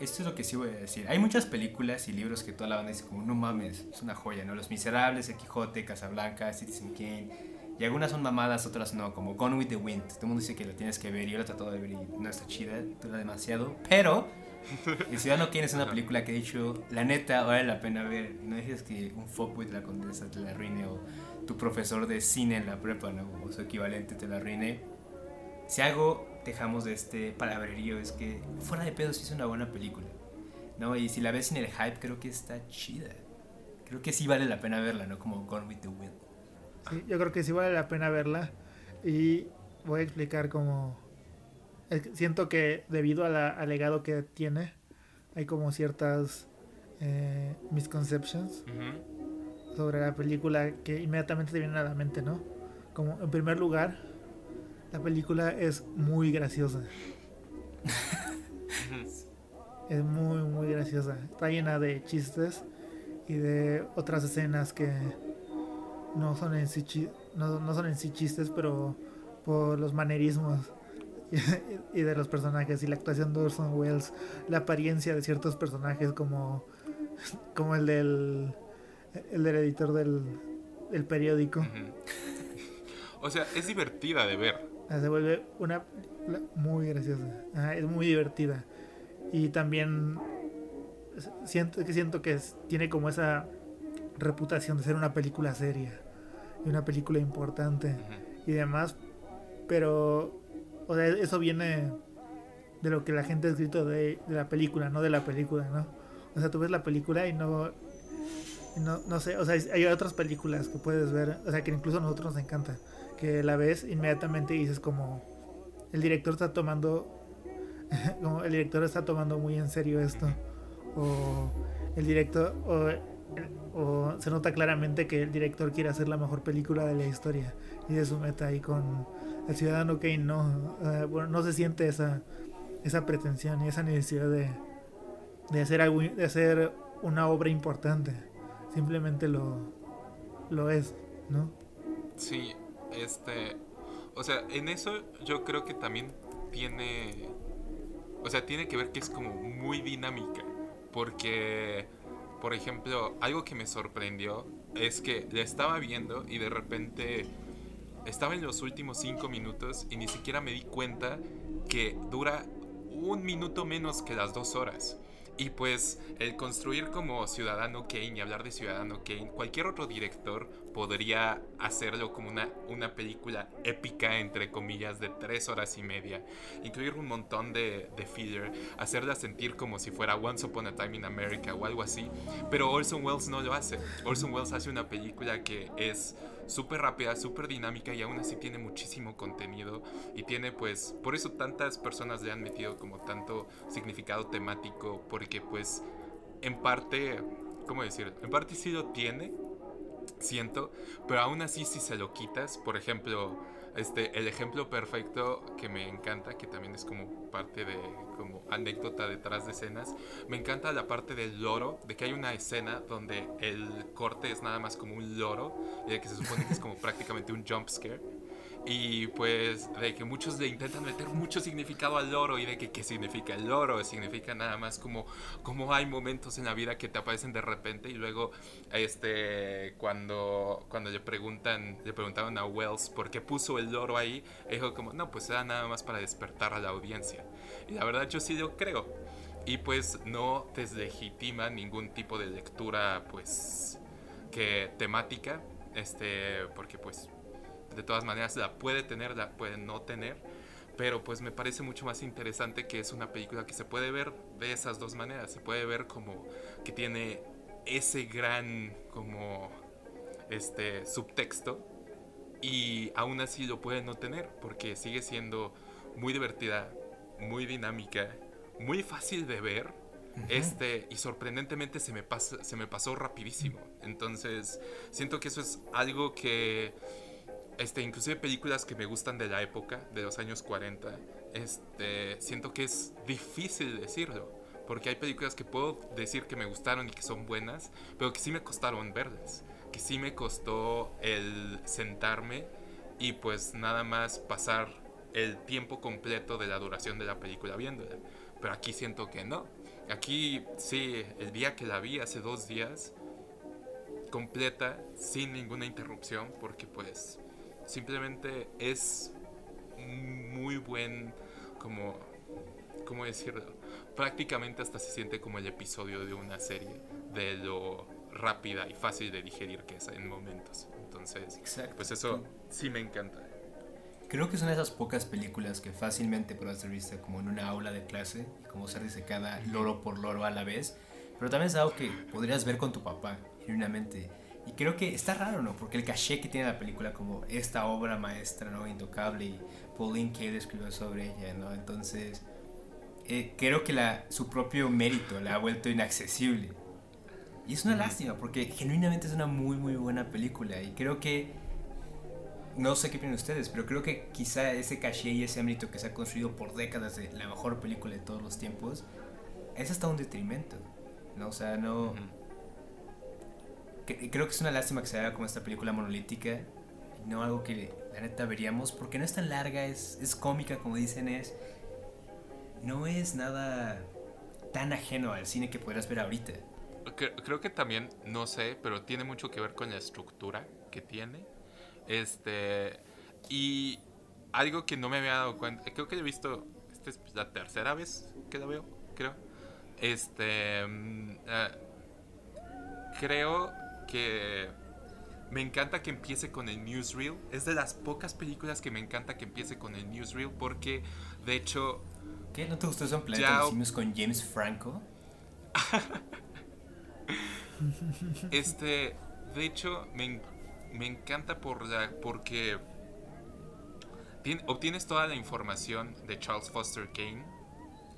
Esto es lo que sí voy a decir. Hay muchas películas y libros que toda la banda dice como, no mames, es una joya, ¿no? Los Miserables, El Quijote, Casablanca, Citizen Kane. Y algunas son mamadas, otras no, como Gone with the Wind. Todo el mundo dice que lo tienes que ver y yo lo he tratado de ver y no está chida, dura demasiado. Pero El Ciudadano Kane es una película que he dicho, la neta, vale la pena ver. No dejes que un fuckboy de la condesa te la arruine o tu profesor de cine en la prepa, ¿no? O su equivalente te la arruine. Si algo dejamos de este palabrerío es que fuera de pedo sí es una buena película, ¿no? Y si la ves sin el hype creo que está chida. Creo que sí vale la pena verla, ¿no? Como Gone with the Wind. Sí, yo creo que sí vale la pena verla y voy a explicar cómo... Siento que debido al legado que tiene, hay como ciertas eh, misconceptions sobre la película que inmediatamente te vienen a la mente, ¿no? Como en primer lugar, la película es muy graciosa. es muy, muy graciosa. Está llena de chistes y de otras escenas que no son en sí, no, son en sí chistes, pero por los manerismos y de los personajes y la actuación de Orson Welles, la apariencia de ciertos personajes como, como el del el del editor del, del periódico. O sea, es divertida de ver. Ah, se vuelve una muy graciosa. es muy divertida. Y también siento que siento que tiene como esa reputación de ser una película seria y una película importante y demás. Pero o sea, eso viene de lo que la gente ha escrito de, de la película, no de la película, ¿no? O sea, tú ves la película y no no, no sé, o sea, hay otras películas que puedes ver, o sea, que incluso a nosotros nos encanta, que la ves inmediatamente y dices como, el director está tomando, como el director está tomando muy en serio esto, o el director o, se nota claramente que el director quiere hacer la mejor película de la historia y de su meta ahí con el ciudadano Kane no bueno no se siente esa esa pretensión y esa necesidad de, de hacer algo de hacer una obra importante. Simplemente lo lo es no sí este o sea en eso yo creo que también tiene o sea tiene que ver que es como muy dinámica porque por ejemplo, algo que me sorprendió es que la estaba viendo y de repente estaba en los últimos cinco minutos y ni siquiera me di cuenta que dura un minuto menos que las dos horas. Y pues el construir como Ciudadano Kane y hablar de Ciudadano Kane, cualquier otro director podría hacerlo como una, una película épica, entre comillas, de tres horas y media. Incluir un montón de, de filler, hacerla sentir como si fuera Once Upon a Time in America o algo así. Pero Orson Welles no lo hace. Orson Welles hace una película que es súper rápida, súper dinámica y aún así tiene muchísimo contenido y tiene pues, por eso tantas personas le han metido como tanto significado temático, porque pues en parte, ¿cómo decir? En parte sí lo tiene, siento, pero aún así si se lo quitas, por ejemplo, este, el ejemplo perfecto que me encanta, que también es como parte de como anécdota detrás de escenas, me encanta la parte del loro, de que hay una escena donde el corte es nada más como un loro, y de que se supone que es como prácticamente un jump scare. Y pues de que muchos le intentan meter mucho significado al loro y de que qué significa el loro, significa nada más como, como hay momentos en la vida que te aparecen de repente y luego este cuando, cuando le preguntan, le preguntaron a Wells por qué puso el loro ahí, dijo como, no, pues era nada más para despertar a la audiencia. Y la verdad yo sí lo creo. Y pues no deslegitima ningún tipo de lectura pues que temática, este, porque pues de todas maneras la puede tener, la puede no tener, pero pues me parece mucho más interesante que es una película que se puede ver de esas dos maneras, se puede ver como que tiene ese gran como este subtexto y aún así lo puede no tener porque sigue siendo muy divertida, muy dinámica, muy fácil de ver. Este, y sorprendentemente se me, pasa, se me pasó rapidísimo. Entonces, siento que eso es algo que este, inclusive películas que me gustan de la época, de los años 40, este, siento que es difícil decirlo, porque hay películas que puedo decir que me gustaron y que son buenas, pero que sí me costaron verlas, que sí me costó el sentarme y pues nada más pasar el tiempo completo de la duración de la película viéndola. Pero aquí siento que no. Aquí sí, el día que la vi, hace dos días, completa, sin ninguna interrupción, porque pues simplemente es muy buen, como, ¿cómo decirlo? Prácticamente hasta se siente como el episodio de una serie, de lo rápida y fácil de digerir que es en momentos. Entonces, pues eso sí me encanta. Creo que son esas pocas películas que fácilmente puedes ser vista como en una aula de clase y como ser disecada loro por loro a la vez, pero también es algo que podrías ver con tu papá, genuinamente y creo que está raro, ¿no? Porque el caché que tiene la película como esta obra maestra, ¿no? Intocable y Pauline Kael escribió sobre ella, ¿no? Entonces, eh, creo que la, su propio mérito la ha vuelto inaccesible. Y es una lástima porque genuinamente es una muy, muy buena película. Y creo que, no sé qué piensan ustedes, pero creo que quizá ese caché y ese mérito que se ha construido por décadas de la mejor película de todos los tiempos, es hasta un detrimento, ¿no? O sea, no creo que es una lástima que se haga como esta película monolítica no algo que la neta veríamos porque no es tan larga, es, es cómica como dicen, es no es nada tan ajeno al cine que podrás ver ahorita. Creo, que también, no sé, pero tiene mucho que ver con la estructura que tiene. Este. Y algo que no me había dado cuenta. Creo que he visto. Esta es la tercera vez que la veo, creo. Este. Mm, eh, creo que me encanta que empiece con el newsreel. Es de las pocas películas que me encanta que empiece con el newsreel porque, de hecho... ¿Qué? ¿No te gustó ese Planeta de con James Franco? este, de hecho, me, me encanta por la, porque obtienes toda la información de Charles Foster Kane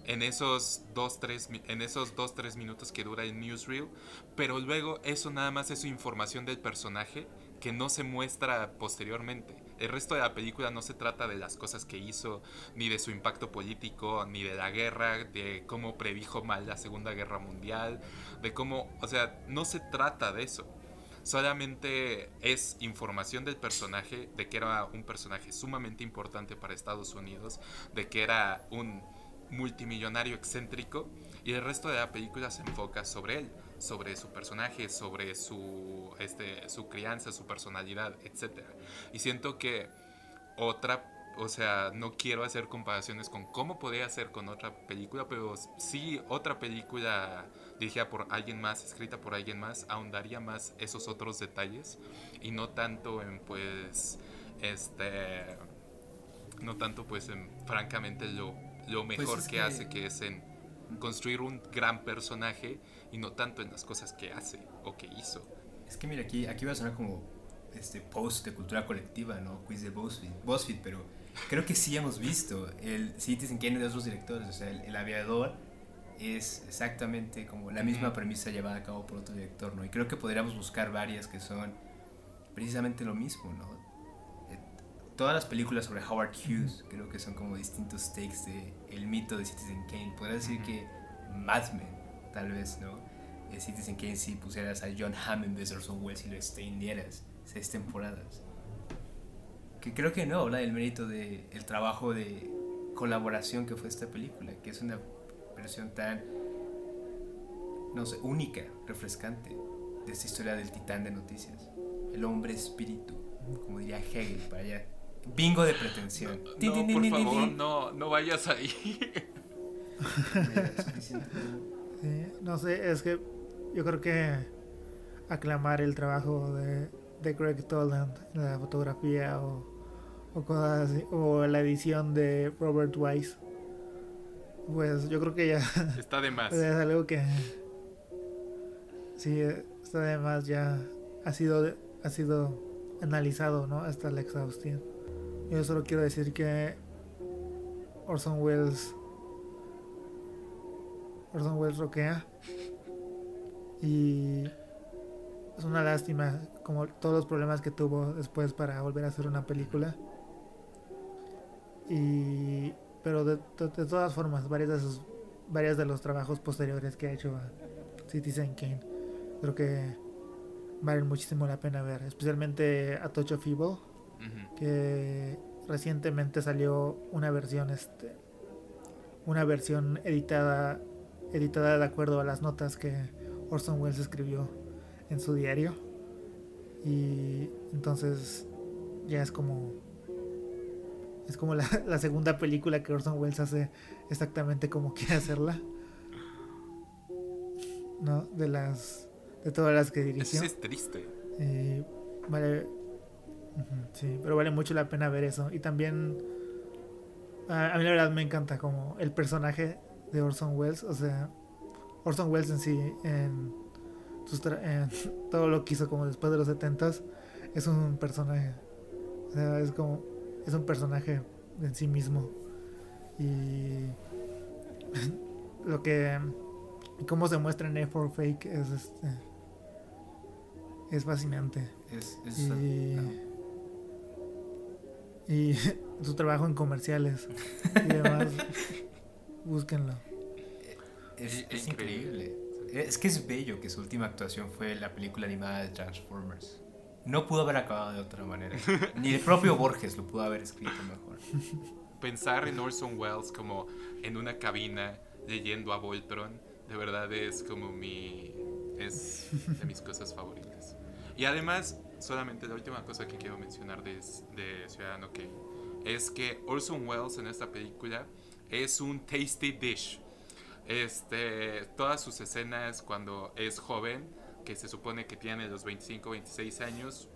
en esos dos, tres, en esos dos, tres minutos que dura el newsreel, pero luego eso nada más es su información del personaje que no se muestra posteriormente. El resto de la película no se trata de las cosas que hizo, ni de su impacto político, ni de la guerra, de cómo predijo mal la Segunda Guerra Mundial, de cómo, o sea, no se trata de eso. Solamente es información del personaje, de que era un personaje sumamente importante para Estados Unidos, de que era un multimillonario excéntrico y el resto de la película se enfoca sobre él, sobre su personaje, sobre su, este, su crianza, su personalidad, etc. Y siento que otra, o sea, no quiero hacer comparaciones con cómo podría ser con otra película, pero sí otra película dirigida por alguien más, escrita por alguien más, ahondaría más esos otros detalles y no tanto en pues, este, no tanto pues en francamente lo lo pues mejor que, hace, que es en construir un gran personaje y no tanto en las cosas que hace o que hizo. Es que mira, aquí, aquí va a sonar como este post de cultura colectiva, ¿no? Quiz de BuzzFeed, pero creo que sí hemos visto el Citizen Kane de otros directores, o sea, el, aviador es exactamente como la misma premisa llevada a cabo por otro director, ¿no? Y creo que podríamos buscar varias que son precisamente lo mismo, ¿no? Todas las películas sobre Howard Hughes creo que son como distintos takes de el mito de Citizen Kane. Podría decir que Mad Men, tal vez, ¿no? De Citizen Kane si pusieras a John Hamm en vez de Orson Welles y lo extendieras seis temporadas. Que creo que no, habla del mérito del el trabajo de colaboración que fue esta película, que es una versión tan, no sé, única, refrescante de esta historia del titán de noticias. El hombre espíritu, como diría Hegel, para allá Bingo de pretensión. No, por favor, no, no vayas ahí. no sé, es que yo creo que aclamar el trabajo de, de Greg Toland en la fotografía o, o cosas así, o la edición de Robert Weiss, pues yo creo que ya está de más. Es algo que sí está de más ya ha sido ha sido analizado, ¿no? Hasta la exhaustión. Yo solo quiero decir que Orson Welles Orson Welles roquea y es una lástima como todos los problemas que tuvo después para volver a hacer una película. Y pero de, todas formas varias de sus varias de los trabajos posteriores que ha hecho a Citizen Kane creo que valen muchísimo la pena ver especialmente a Touch of que recientemente salió una versión este una versión editada editada de acuerdo a las notas que Orson Welles escribió en su diario. Y entonces ya es como es como la, la segunda película que Orson Welles hace exactamente como quiere hacerla. No de las de todas las que dirigió. es triste. Vale Sí, pero vale mucho la pena ver eso. Y también, a, mí la verdad me encanta como el personaje de Orson Welles. O sea, Orson Welles en sí, en, todo lo que hizo como después de los 70 es un personaje. O sea, es como, es un personaje en sí mismo. Y lo que, cómo se muestra en A4 Fake es este es fascinante. Es, y su trabajo en comerciales y demás. Búsquenlo. Es, increíble. Es que es bello que su última actuación fue la película animada de Transformers. No pudo haber acabado de otra manera. Ni el propio Borges lo pudo haber escrito mejor. Pensar en Orson Welles como en una cabina leyendo a Voltron, de verdad es como mi. es de mis cosas favoritas. Y además, solamente la última cosa que quiero mencionar de, de Ciudadano Kane es que Orson Welles en esta película es un tasty dish. Este, todas sus escenas cuando es joven, que se supone que tiene los 25, 26 años,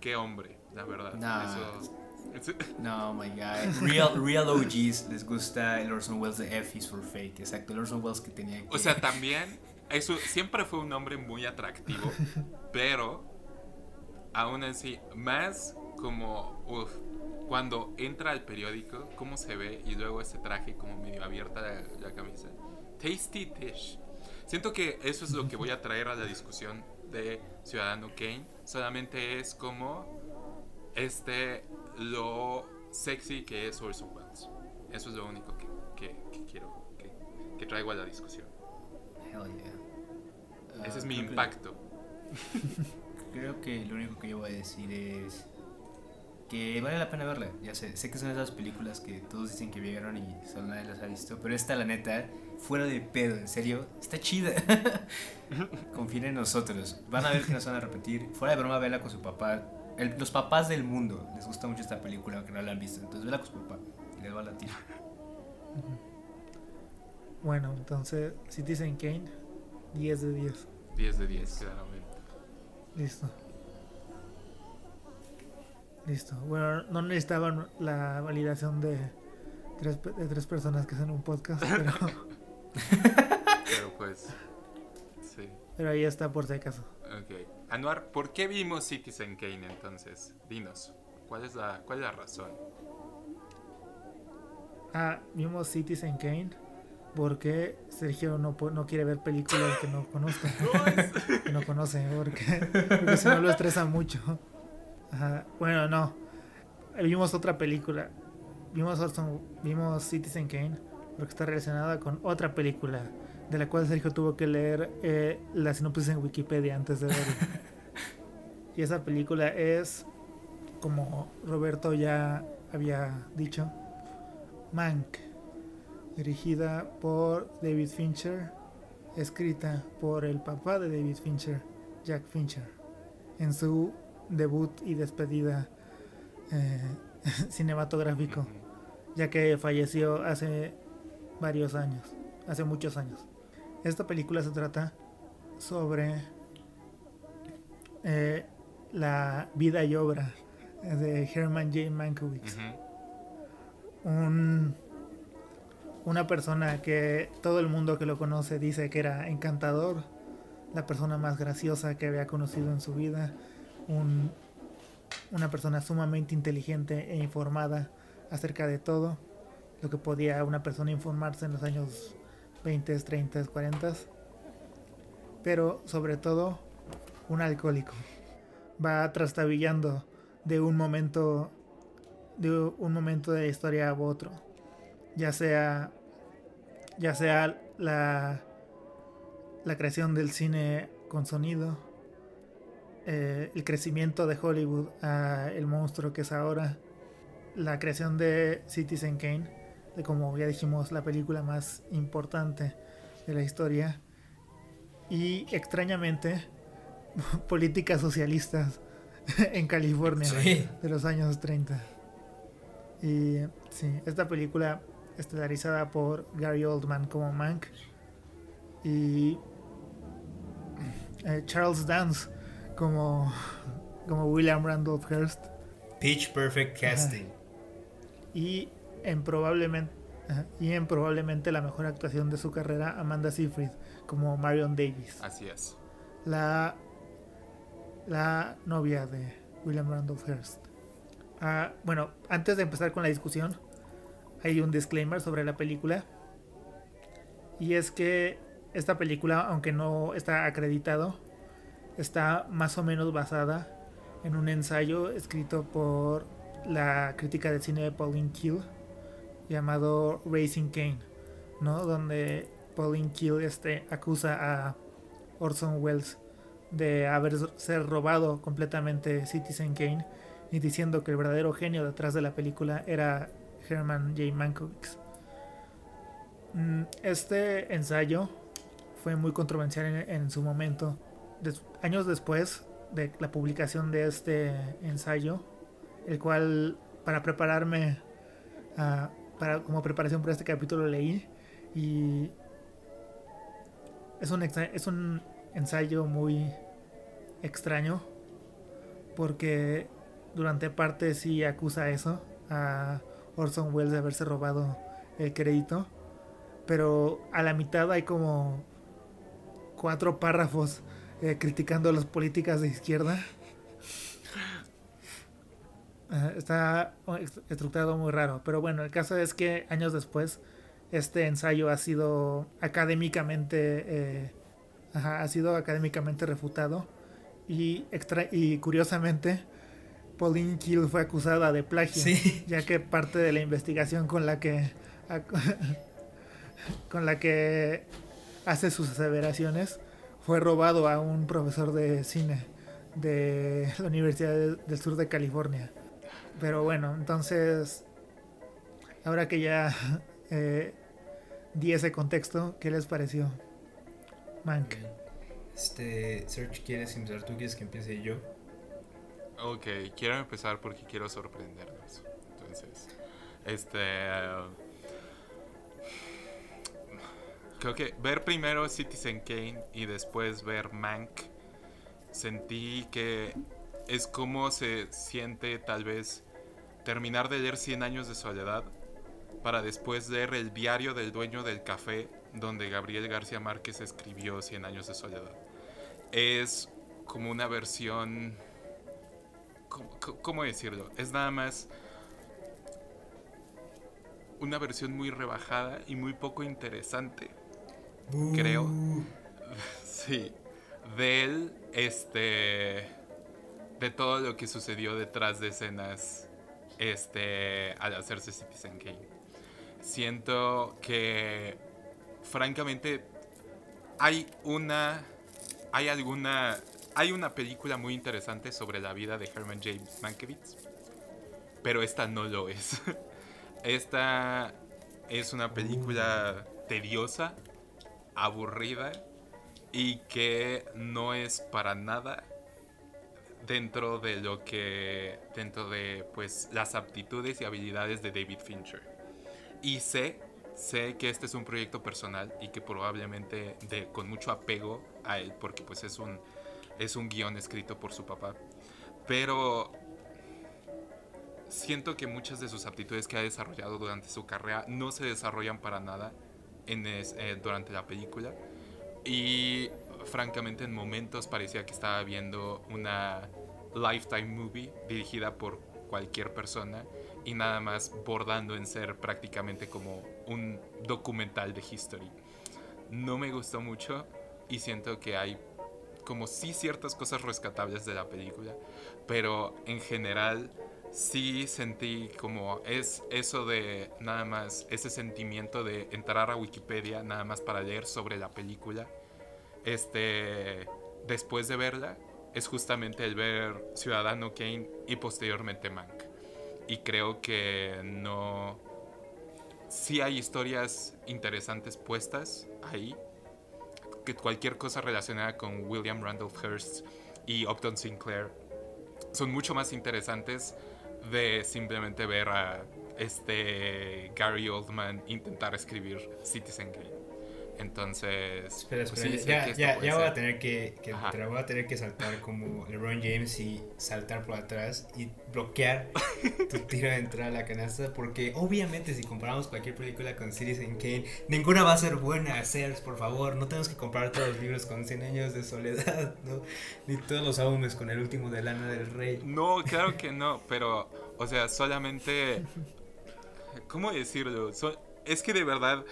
qué hombre, la verdad. No, my God. Real, real OGs les gusta el Orson Welles de F is for Fake. Exacto, el Orson Welles que tenía que... O sea, también, eso siempre fue un hombre muy atractivo, pero aún así, más como, cuando entra al periódico, cómo se ve y luego ese traje como medio abierta la, la camisa. Tasty Dish. Siento que eso es lo que voy a traer a la discusión de Ciudadano Kane. Solamente es como este lo sexy que es Orson Welles. Eso es lo único que, que- que quiero que, que traigo a la discusión. Hell yeah. Ese Ah, es mi creo que- impacto. Creo que lo único que yo voy a decir es que vale la pena verla. Ya sé, sé que son esas películas que todos dicen que vieron y solo nadie las ha visto, pero esta, la neta, fuera de pedo, en serio, está chida. Confíen en nosotros. Van a ver que nos van a repetir. Fuera de broma, vela con su papá. El- los papás del mundo les gusta mucho esta película, aunque no la han visto. Entonces, vela con su papá y les va a latir. Bueno, entonces Citizen Kane, 10 de 10. 10 de 10, claramente. Listo. Listo. Bueno, no necesitaban la validación de tres, de tres personas que hacen un podcast, pero, Pero pues. Sí. pero ahí está por si acaso. Ok. Anuar, ¿por qué vimos Citizen Kane entonces? Dinos. ¿Cuál es la, cuál es la razón? Ah, vimos Citizen Kane porque Sergio no, no quiere ver películas que no conozca. que no conoce, porque, porque si no lo estresa mucho. Ajá. Bueno, no. Vimos otra película. Vimos, Orson- vimos Citizen Kane porque está relacionada con otra película de la cual Sergio tuvo que leer eh, la sinopsis en Wikipedia antes de verla. y esa película es, como Roberto ya había dicho, Mank, dirigida por David Fincher, escrita por el papá de David Fincher, Jack Fincher, en su debut y despedida eh, cinematográfico, ya que falleció hace varios años, hace muchos años. Esta película se trata sobre eh, la vida y obra de Herman J. Mankiewicz un, una persona que todo el mundo que lo conoce dice que era encantador, la persona más graciosa que había conocido en su vida, un- una persona sumamente inteligente e informada acerca de todo, lo que podía una persona informarse en los años 20, 30, 40, pero sobre todo un alcohólico. Va trastabillando de un momento de un momento de la historia a otro. Ya sea ya sea la la creación del cine con sonido, eh, el crecimiento de Hollywood a el monstruo que es ahora, la creación de Citizen Kane, de como ya dijimos la película más importante de la historia y extrañamente políticas socialistas en California Sí. de los años 30. Y sí, esta película estelarizada por Gary Oldman como Mank y eh, Charles Dance como, como William Randolph Hearst Pitch Perfect Casting. y en probablemente ajá, y en probablemente la mejor actuación de su carrera Amanda Seyfried como Marion Davis Así es. la la novia de William Randolph Hearst Ah, bueno antes de empezar con la discusión hay un disclaimer sobre la película y es que esta película aunque no está acreditado está más o menos basada en un ensayo escrito por la crítica de cine de Pauline Kiel llamado Racing Kane, ¿no? Donde Pauline Kiel este, acusa a Orson Welles de haberse robado completamente Citizen Kane y diciendo que el verdadero genio detrás de la película era Herman J. Mankiewicz. Mm, Este ensayo fue muy controversial en, su momento. Años después de la publicación de este ensayo, el cual para prepararme ah, para, como preparación para este capítulo leí y es un, es un ensayo muy extraño porque durante parte sí acusa eso a Orson Welles de haberse robado el crédito pero a la mitad hay como cuatro párrafos eh, criticando las políticas de izquierda está estructurado muy raro. Pero bueno, el caso es que años después este ensayo ha sido académicamente eh, ha sido académicamente refutado y extra y curiosamente Pauline Kiel fue acusada de plagio ya que parte de la investigación con la que con la que hace sus aseveraciones fue robado a un profesor de cine de la Universidad del Sur de California. Pero bueno, entonces, ahora que ya eh, di ese contexto, ¿qué les pareció? Mank. Este, Search, ¿quieres empezar tú? ¿Quieres que empiece yo? Ok, quiero empezar porque quiero sorprendernos. Entonces, este... creo que ver primero Citizen Kane y después ver Mank, sentí que es como se siente tal vez terminar de leer 100 años de soledad para después leer el diario del dueño del café donde Gabriel García Márquez escribió 100 años de soledad. Es como una versión... ¿Cómo, decirlo? Es nada más una versión muy rebajada y muy poco interesante, creo. sí, de él, este, de todo lo que sucedió detrás de escenas, este, al hacerse Citizen Kane. Siento que, francamente, hay una, hay alguna, hay una película muy interesante sobre la vida de Herman James Mankiewicz, pero esta no lo es. esta es una película tediosa, aburrida y que no es para nada dentro de lo que dentro de pues las aptitudes y habilidades de David Fincher. Y sé sé que este es un proyecto personal y que probablemente de con mucho apego a él porque pues es un es un guion escrito por su papá, pero siento que muchas de sus aptitudes que ha desarrollado durante su carrera no se desarrollan para nada en eh, durante la película y francamente en momentos parecía que estaba viendo una lifetime movie dirigida por cualquier persona y nada más bordando en ser prácticamente como un documental de history. No me gustó mucho y siento que hay como sí ciertas cosas rescatables de la película, pero en general sí sentí como es eso de nada más, ese sentimiento de entrar a Wikipedia nada más para leer sobre la película. Este, después de verla, es justamente el ver Ciudadano Kane y posteriormente Mank. Y creo que no. Sí hay historias interesantes puestas ahí. Que cualquier cosa relacionada con William Randolph Hearst y Upton Sinclair son mucho más interesantes de simplemente ver a este Gary Oldman intentar escribir Citizen Kane. Entonces. Espera, pues espera. ya, ya, voy a tener que, que voy a tener que saltar como LeBron James y saltar por atrás y bloquear tu tiro de entrada a la canasta. Porque obviamente, si comparamos cualquier película con Citizen Kane, ninguna va a ser buena. Sears, por favor, no tenemos que comprar todos los libros con 100 años de soledad, ¿no? Ni todos los álbumes con el último de Lana del Rey. No, claro que no, pero, o sea, solamente. ¿Cómo decirlo? es que de verdad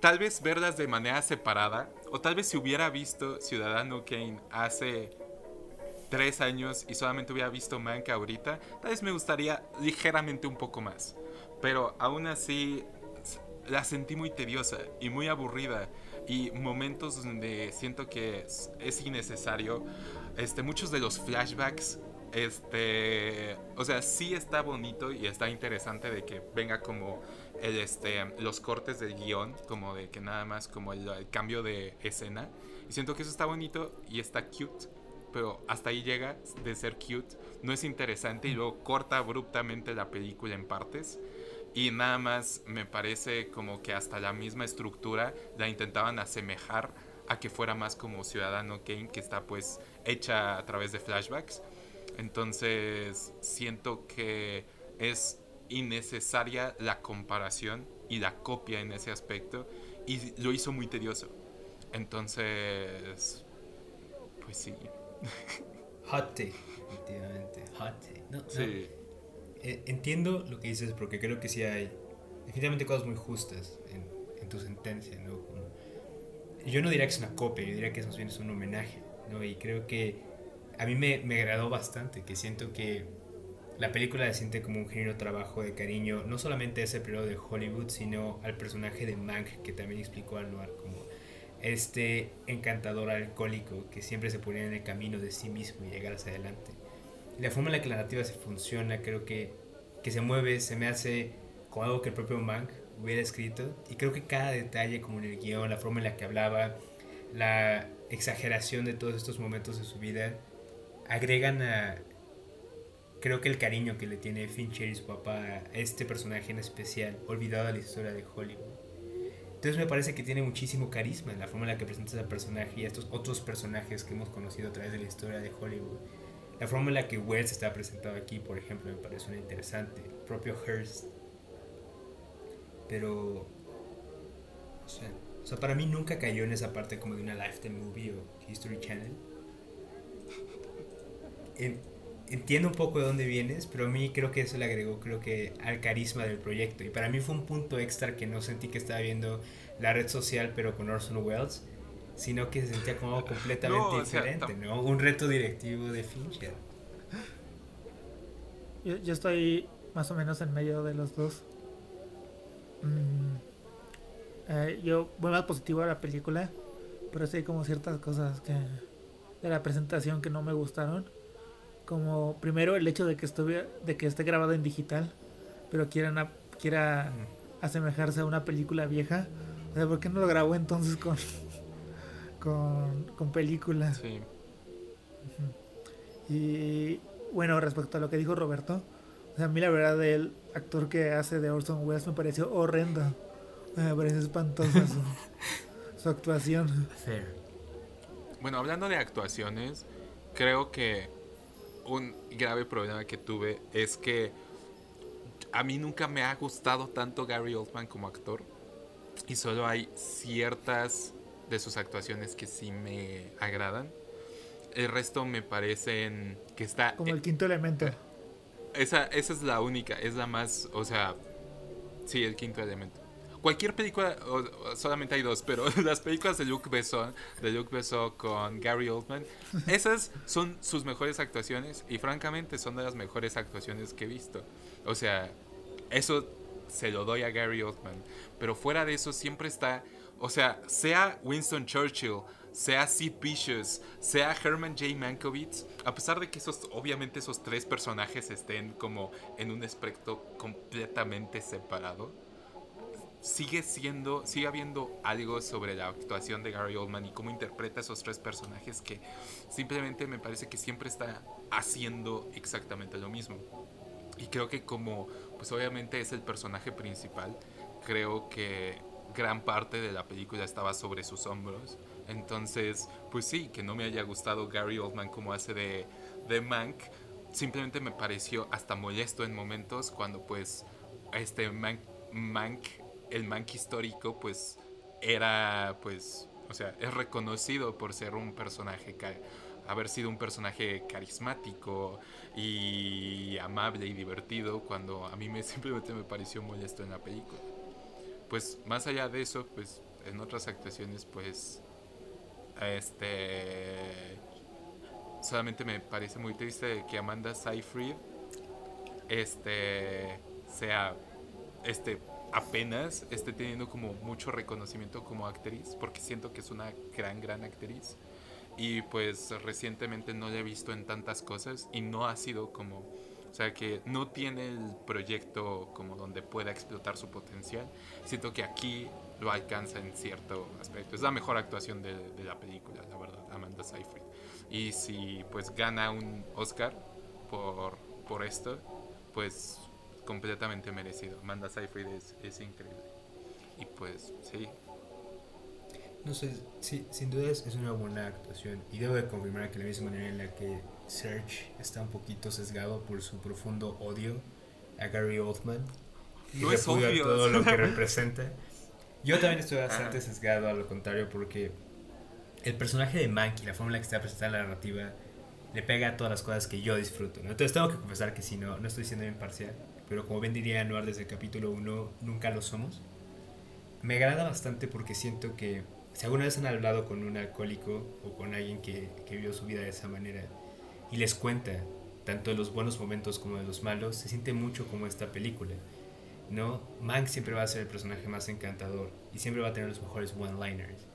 tal vez verlas de manera separada, o tal vez si hubiera visto Ciudadano Kane hace tres años y solamente hubiera visto Manca ahorita, tal vez me gustaría ligeramente un poco más. Pero aún así la sentí muy tediosa y muy aburrida y momentos donde siento que es, es innecesario. Este, muchos de los flashbacks este, o sea, sí está bonito y está interesante de que venga como el, este, los cortes del guion, como de que nada más como el, cambio de escena. Y siento que eso está bonito y está cute, pero hasta ahí llega de ser cute. No es interesante y luego corta abruptamente la película en partes. Y nada más me parece como que hasta la misma estructura la intentaban asemejar a que fuera más como Ciudadano Kane, que está pues hecha a través de flashbacks. Entonces siento que es innecesaria la comparación y la copia en ese aspecto y lo hizo muy tedioso. Entonces, pues sí. Hot take, efectivamente, hot take. No, sí. eh, entiendo lo que dices porque creo que sí hay definitivamente cosas muy justas en, tu sentencia, ¿no? yo no diría que es una copia, yo diría que más bien es un homenaje, ¿no? Y creo que a mí me, me agradó bastante, que siento que la película se siente como un género trabajo de cariño, no solamente a ese periodo de Hollywood, sino al personaje de Mank, que también explicó al noir como este encantador alcohólico que siempre se ponía en el camino de sí mismo y llegar hacia adelante. La forma en la que la narrativa se funciona, creo que, que se mueve, se me hace como algo que el propio Mank hubiera escrito. Y creo que cada detalle, como en el guion, la forma en la que hablaba, la exageración de todos estos momentos de su vida, agregan a, creo que el cariño que le tiene Fincher y su papá a este personaje en especial, olvidado de la historia de Hollywood. Entonces me parece que tiene muchísimo carisma en la forma en la que presenta ese personaje y a estos otros personajes que hemos conocido a través de la historia de Hollywood. La forma en la que Wells está presentado aquí, por ejemplo, me parece una interesante. El propio Hearst. Pero... O sea, o sea, para mí nunca cayó en esa parte como de una Lifetime Movie o History Channel. En, entiendo un poco de dónde vienes, pero a mí creo que eso le agregó, creo que, al carisma del proyecto. Y para mí fue un punto extra que no sentí que estaba viendo la red social, pero con Orson Welles, sino que se sentía como algo completamente diferente, ¿no? Un reto directivo de Fincher. Yo, yo, estoy más o menos en medio de los dos. Mm, eh, yo voy más positivo a la película, pero sí hay como ciertas cosas que de la presentación que no me gustaron como primero el hecho de que estuviera, de que esté grabado en digital, pero quieran quiera asemejarse a una película vieja. O sea, ¿por qué no lo grabó entonces con con, con película? Sí. Y bueno, respecto a lo que dijo Roberto, o sea, a mí la verdad el actor que hace de Orson Welles me pareció horrendo. Me parece espantosa su, su actuación. Bueno, hablando de actuaciones, creo que un grave problema que tuve es que a mí nunca me ha gustado tanto Gary Oldman como actor. Y solo hay ciertas de sus actuaciones que sí me agradan. El resto me parecen que está... Como el quinto elemento. Esa, esa es la única, es la más, o sea, sí, el quinto elemento cualquier película, solamente hay dos, pero las películas de Luke Besson, de Luke Besson con Gary Oldman, esas son sus mejores actuaciones y francamente son de las mejores actuaciones que he visto. O sea, eso se lo doy a Gary Oldman, pero fuera de eso siempre está, o sea, sea Winston Churchill, sea Sid Vicious, sea Herman J. Mankiewicz, a pesar de que esos, obviamente esos tres personajes estén como en un espectro completamente separado, sigue siendo, sigue habiendo algo sobre la actuación de Gary Oldman y cómo interpreta esos tres personajes que simplemente me parece que siempre está haciendo exactamente lo mismo. Y creo que como, pues obviamente es el personaje principal, creo que gran parte de la película estaba sobre sus hombros. Entonces, pues sí, que no me haya gustado Gary Oldman como hace de, de Mank, simplemente me pareció hasta molesto en momentos cuando pues este Mank, Mank el Mank histórico pues era pues, o sea, es reconocido por ser un personaje, haber sido un personaje carismático y amable y divertido cuando a mí me simplemente me pareció molesto en la película. Pues más allá de eso, pues en otras actuaciones pues este solamente me parece muy triste que Amanda Seyfried este sea este apenas esté teniendo como mucho reconocimiento como actriz, porque siento que es una gran, gran actriz. Y pues recientemente no la he visto en tantas cosas y no ha sido como, o sea, que no tiene el proyecto como donde pueda explotar su potencial. Siento que aquí lo alcanza en cierto aspecto. Es la mejor actuación de, de la película, la verdad, Amanda Seyfried. Y si pues gana un Oscar por, por esto, pues completamente merecido. Amanda Seyfried es, es increíble. Y pues, sí. No sé, sí, sin duda es, una buena actuación. Y debo de confirmar que la misma manera en la que Serge está un poquito sesgado por su profundo odio a Gary Oldman. Y no es obvio. todo lo que representa. Yo también estoy bastante sesgado a lo contrario porque el personaje de Mank y la forma en la que está presentada la narrativa le pega a todas las cosas que yo disfruto. ¿no? Entonces tengo que confesar que si no, no estoy siendo imparcial, pero como bien diría Anuar desde el capítulo 1, nunca lo somos. Me agrada bastante porque siento que si alguna vez han hablado con un alcohólico o con alguien que, que vivió su vida de esa manera y les cuenta tanto de los buenos momentos como de los malos, se siente mucho como esta película. ¿no? Mank siempre va a ser el personaje más encantador y siempre va a tener los mejores one-liners.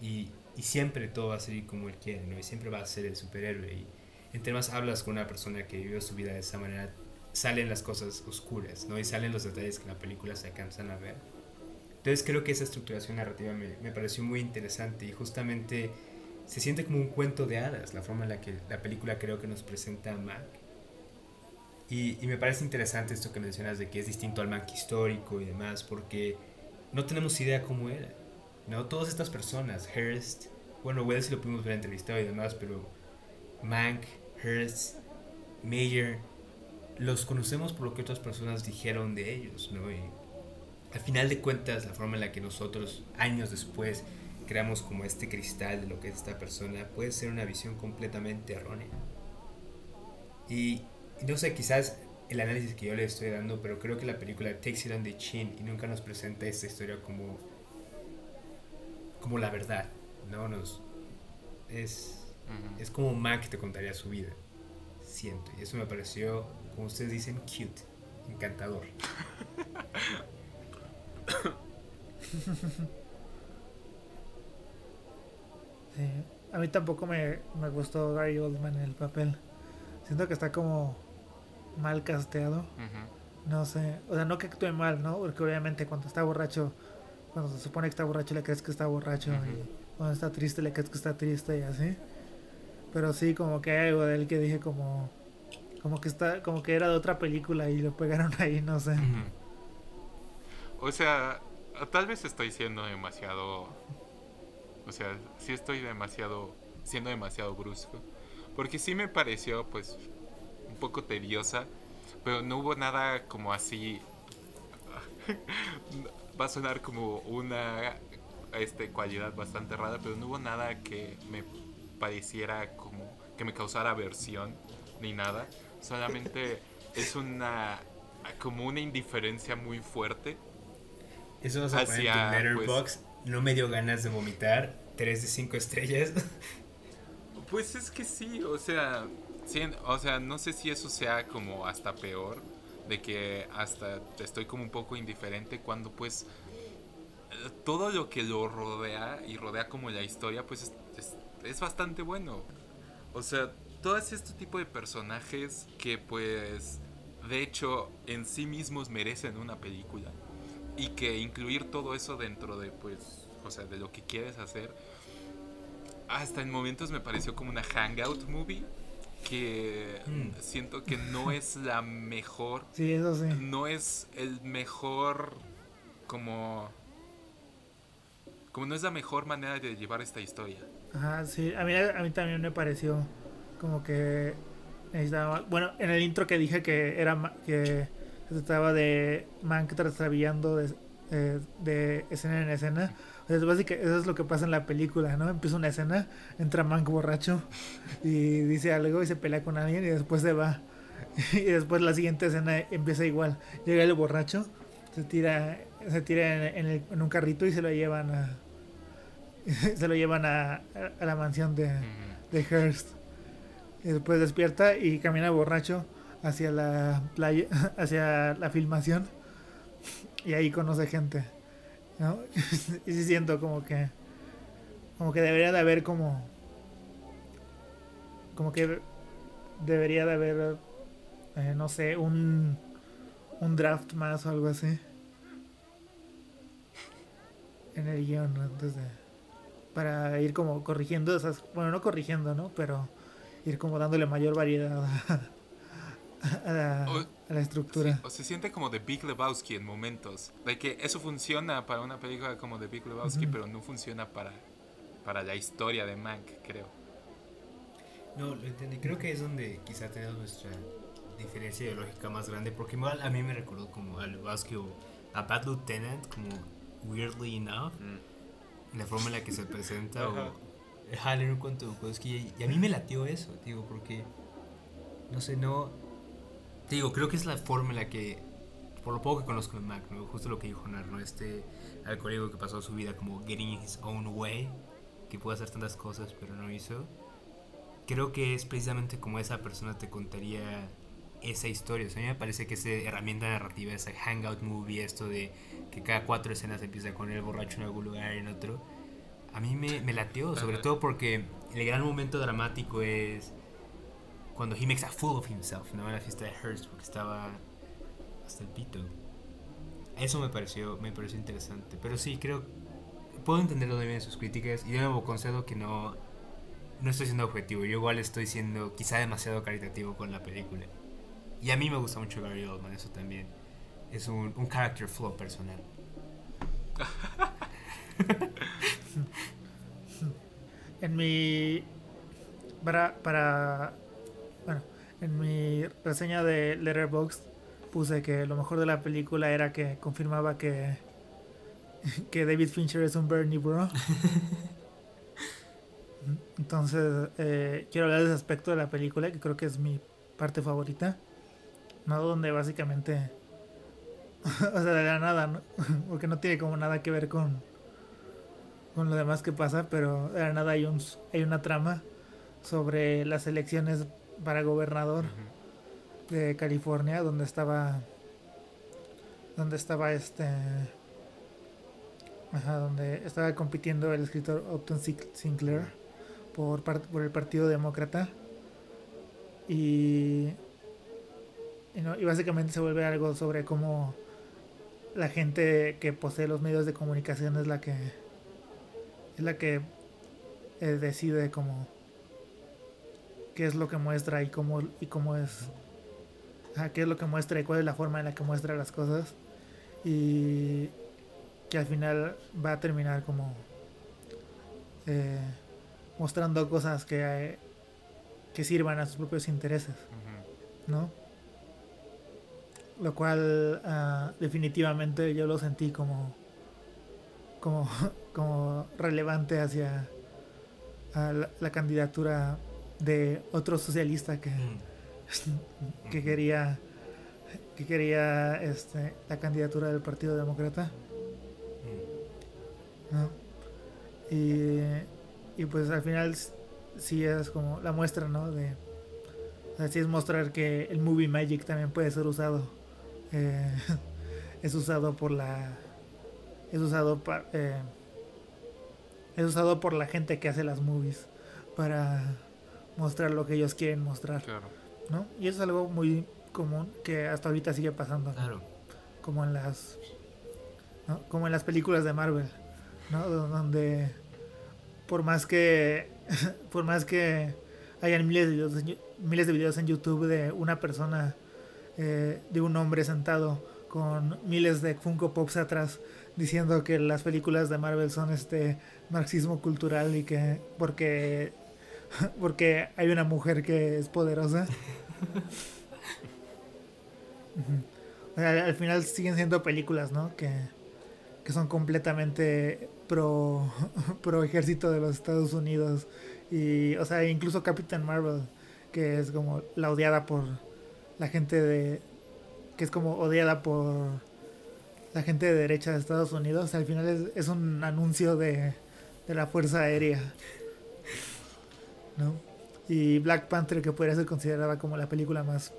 Y, y, siempre todo va a ser como él quiere, ¿no? Y siempre va a ser el superhéroe. Y entre más hablas con una persona que vivió su vida de esa manera, salen las cosas oscuras, ¿no? Y salen los detalles que en la película se alcanzan a ver. Entonces creo que esa estructuración narrativa me, me pareció muy interesante y justamente se siente como un cuento de hadas, la forma en la que la película creo que nos presenta a Mank. Y, y, me parece interesante esto que mencionas de que es distinto al Mank histórico y demás, porque no tenemos idea cómo era. ¿no? Todas estas personas, Hearst, bueno, Wells lo pudimos ver entrevistado y demás, pero Mank, Hearst, Mayer, los conocemos por lo que otras personas dijeron de ellos, ¿no? Y al final de cuentas, la forma en la que nosotros, años después, creamos como este cristal de lo que es esta persona, puede ser una visión completamente errónea. Y no sé, quizás el análisis que yo le estoy dando, pero creo que la película takes it on the chin y nunca nos presenta esta historia como como la verdad, ¿no? Nos, es, uh -huh. es como Mac te contaría su vida, siento. Y eso me pareció, como ustedes dicen, cute, encantador. sí, a mí tampoco me, me gustó Gary Oldman en el papel. Siento que está como mal casteado. Uh -huh. No sé, o sea, no que actúe mal, ¿no? Porque obviamente cuando está borracho cuando se supone que está borracho le crees que está borracho uh -huh. y cuando está triste le crees que está triste y así pero sí como que hay algo de él que dije como como que está como que era de otra película y lo pegaron ahí no sé o sea tal vez estoy siendo demasiado o sea sí estoy demasiado siendo demasiado brusco porque sí me pareció pues un poco tediosa pero no hubo nada como así va a sonar como una este, cualidad bastante rara, pero no hubo nada que me pareciera como que me causara aversión ni nada. Solamente es una como una indiferencia muy fuerte. Eso vas a hacia, poner en tu letterbox. Pues, no me dio ganas de vomitar. 3 de 5 estrellas. Pues es que sí, o sea, sí, o sea, no sé si eso sea como hasta peor de que hasta estoy como un poco indiferente cuando pues todo lo que lo rodea y rodea como la historia pues es, es, es bastante bueno. O sea, todo este tipo de personajes que pues de hecho en sí mismos merecen una película y que incluir todo eso dentro de pues o sea de lo que quieres hacer hasta en momentos me pareció como una hangout movie que mm. siento que no es la mejor. Sí, eso sí. No es el mejor como como no es la mejor manera de llevar esta historia. Ajá, sí, a mí, a mí también me pareció como que necesitaba, bueno, en el intro que dije que era que se trataba de Mank trastabillando de, eh, de escena en escena. Es básicamente, eso es lo que pasa en la película, ¿no? Empieza una escena, entra Mank borracho y dice algo y se pelea con alguien y después se va. Y después la siguiente escena empieza igual. Llega el borracho, se tira, se tira en, en, el, en un carrito y se lo llevan a se lo llevan a, a la mansión de, de Hearst. Y después despierta y camina borracho hacia la playa, hacia la filmación y ahí conoce gente. ¿no? y sí siento como que como que debería de haber como como que debería de haber eh, no sé un un draft más o algo así en el guion antes de para ir como corrigiendo esas bueno no corrigiendo no pero ir como dándole mayor variedad a, a la, o, a la estructura. Sí, o se siente como de Big Lebowski en momentos. De que eso funciona para una película como de Big Lebowski, uh -huh. pero no funciona para, para la historia de Mank, creo. No, lo entendí. Creo que es donde quizá tenemos nuestra diferencia ideológica más grande, porque igual a mí me recordó como a Lebowski o a Bad Lieutenant, como weirdly enough, mm. la forma en la que se presenta, o Ajá, leer un cuento es que y a mí me latió eso, digo, porque no sé, no te digo, creo que es la forma en la que por lo poco que conozco de Mac, ¿no? justo lo que dijo Nar, ¿no? Este alcohólico que pasó su vida como getting his own way, que pudo hacer tantas cosas pero no hizo. Creo que es precisamente como esa persona te contaría esa historia. O sea, a mí me parece que esa herramienta narrativa, esa hangout movie, esto de que cada cuatro escenas empieza con el borracho en algún lugar en otro, a mí me, me latió, sobre todo porque el gran momento dramático es cuando he makes a fool of himself, ¿no? En la fiesta de Hearst, porque estaba hasta el pito. Eso me pareció, me pareció interesante. Pero sí, creo, puedo entender dónde vienen sus críticas y de nuevo concedo que no, no estoy siendo objetivo. Yo igual estoy siendo quizá demasiado caritativo con la película. Y a mí me gusta mucho Gary Oldman, eso también. Es un, un character flow personal. en mi. Para, para. Bueno, en mi reseña de Letterboxd puse que lo mejor de la película era que confirmaba que. que David Fincher es un Bernie Bro. Entonces, eh, quiero hablar de ese aspecto de la película que creo que es mi parte favorita. ¿no? Donde básicamente, o sea, de la nada, ¿no? Porque no tiene como nada que ver con, con lo demás que pasa, pero de la nada hay, un, hay una trama sobre las elecciones para gobernador de California, donde estaba, donde estaba este, ajá, donde estaba compitiendo el escritor Upton Sinclair por, por el Partido Demócrata. Y y, básicamente se vuelve algo sobre cómo la gente que posee los medios de comunicación es la que es la que eh, decide cómo qué es lo que muestra y cómo y cómo es qué es lo que muestra y cuál es la forma en la que muestra las cosas y que al final va a terminar como eh, mostrando cosas que que sirvan a sus propios intereses ¿no? lo cual uh, definitivamente yo lo sentí como como, como relevante hacia la, la, candidatura de otro socialista que, mm. que quería que quería este, la candidatura del Partido Demócrata mm. ¿no? y, y pues al final sí es como la muestra no de así es mostrar que el movie magic también puede ser usado eh, es usado por la es usado para eh, es usado por la gente que hace las movies para mostrar lo que ellos quieren mostrar ¿no? y eso es algo muy común que hasta ahorita sigue pasando como en las como en las películas de Marvel ¿no? donde por más que por más que hayan miles de videos, miles de videos en YouTube de una persona eh, de un hombre sentado con miles de Funko Pops atrás diciendo que las películas de Marvel son este marxismo cultural y que porque porque hay una mujer que es poderosa. al, final siguen siendo películas, ¿no? Que, que son completamente pro, pro ejército de los Estados Unidos. Y, o sea, incluso Captain Marvel, que es como la odiada por la gente de que es como odiada por la gente de derecha de Estados Unidos, al final es, un anuncio de, de, la Fuerza Aérea. ¿No? Y Black Panther, que podría ser considerada como la película más,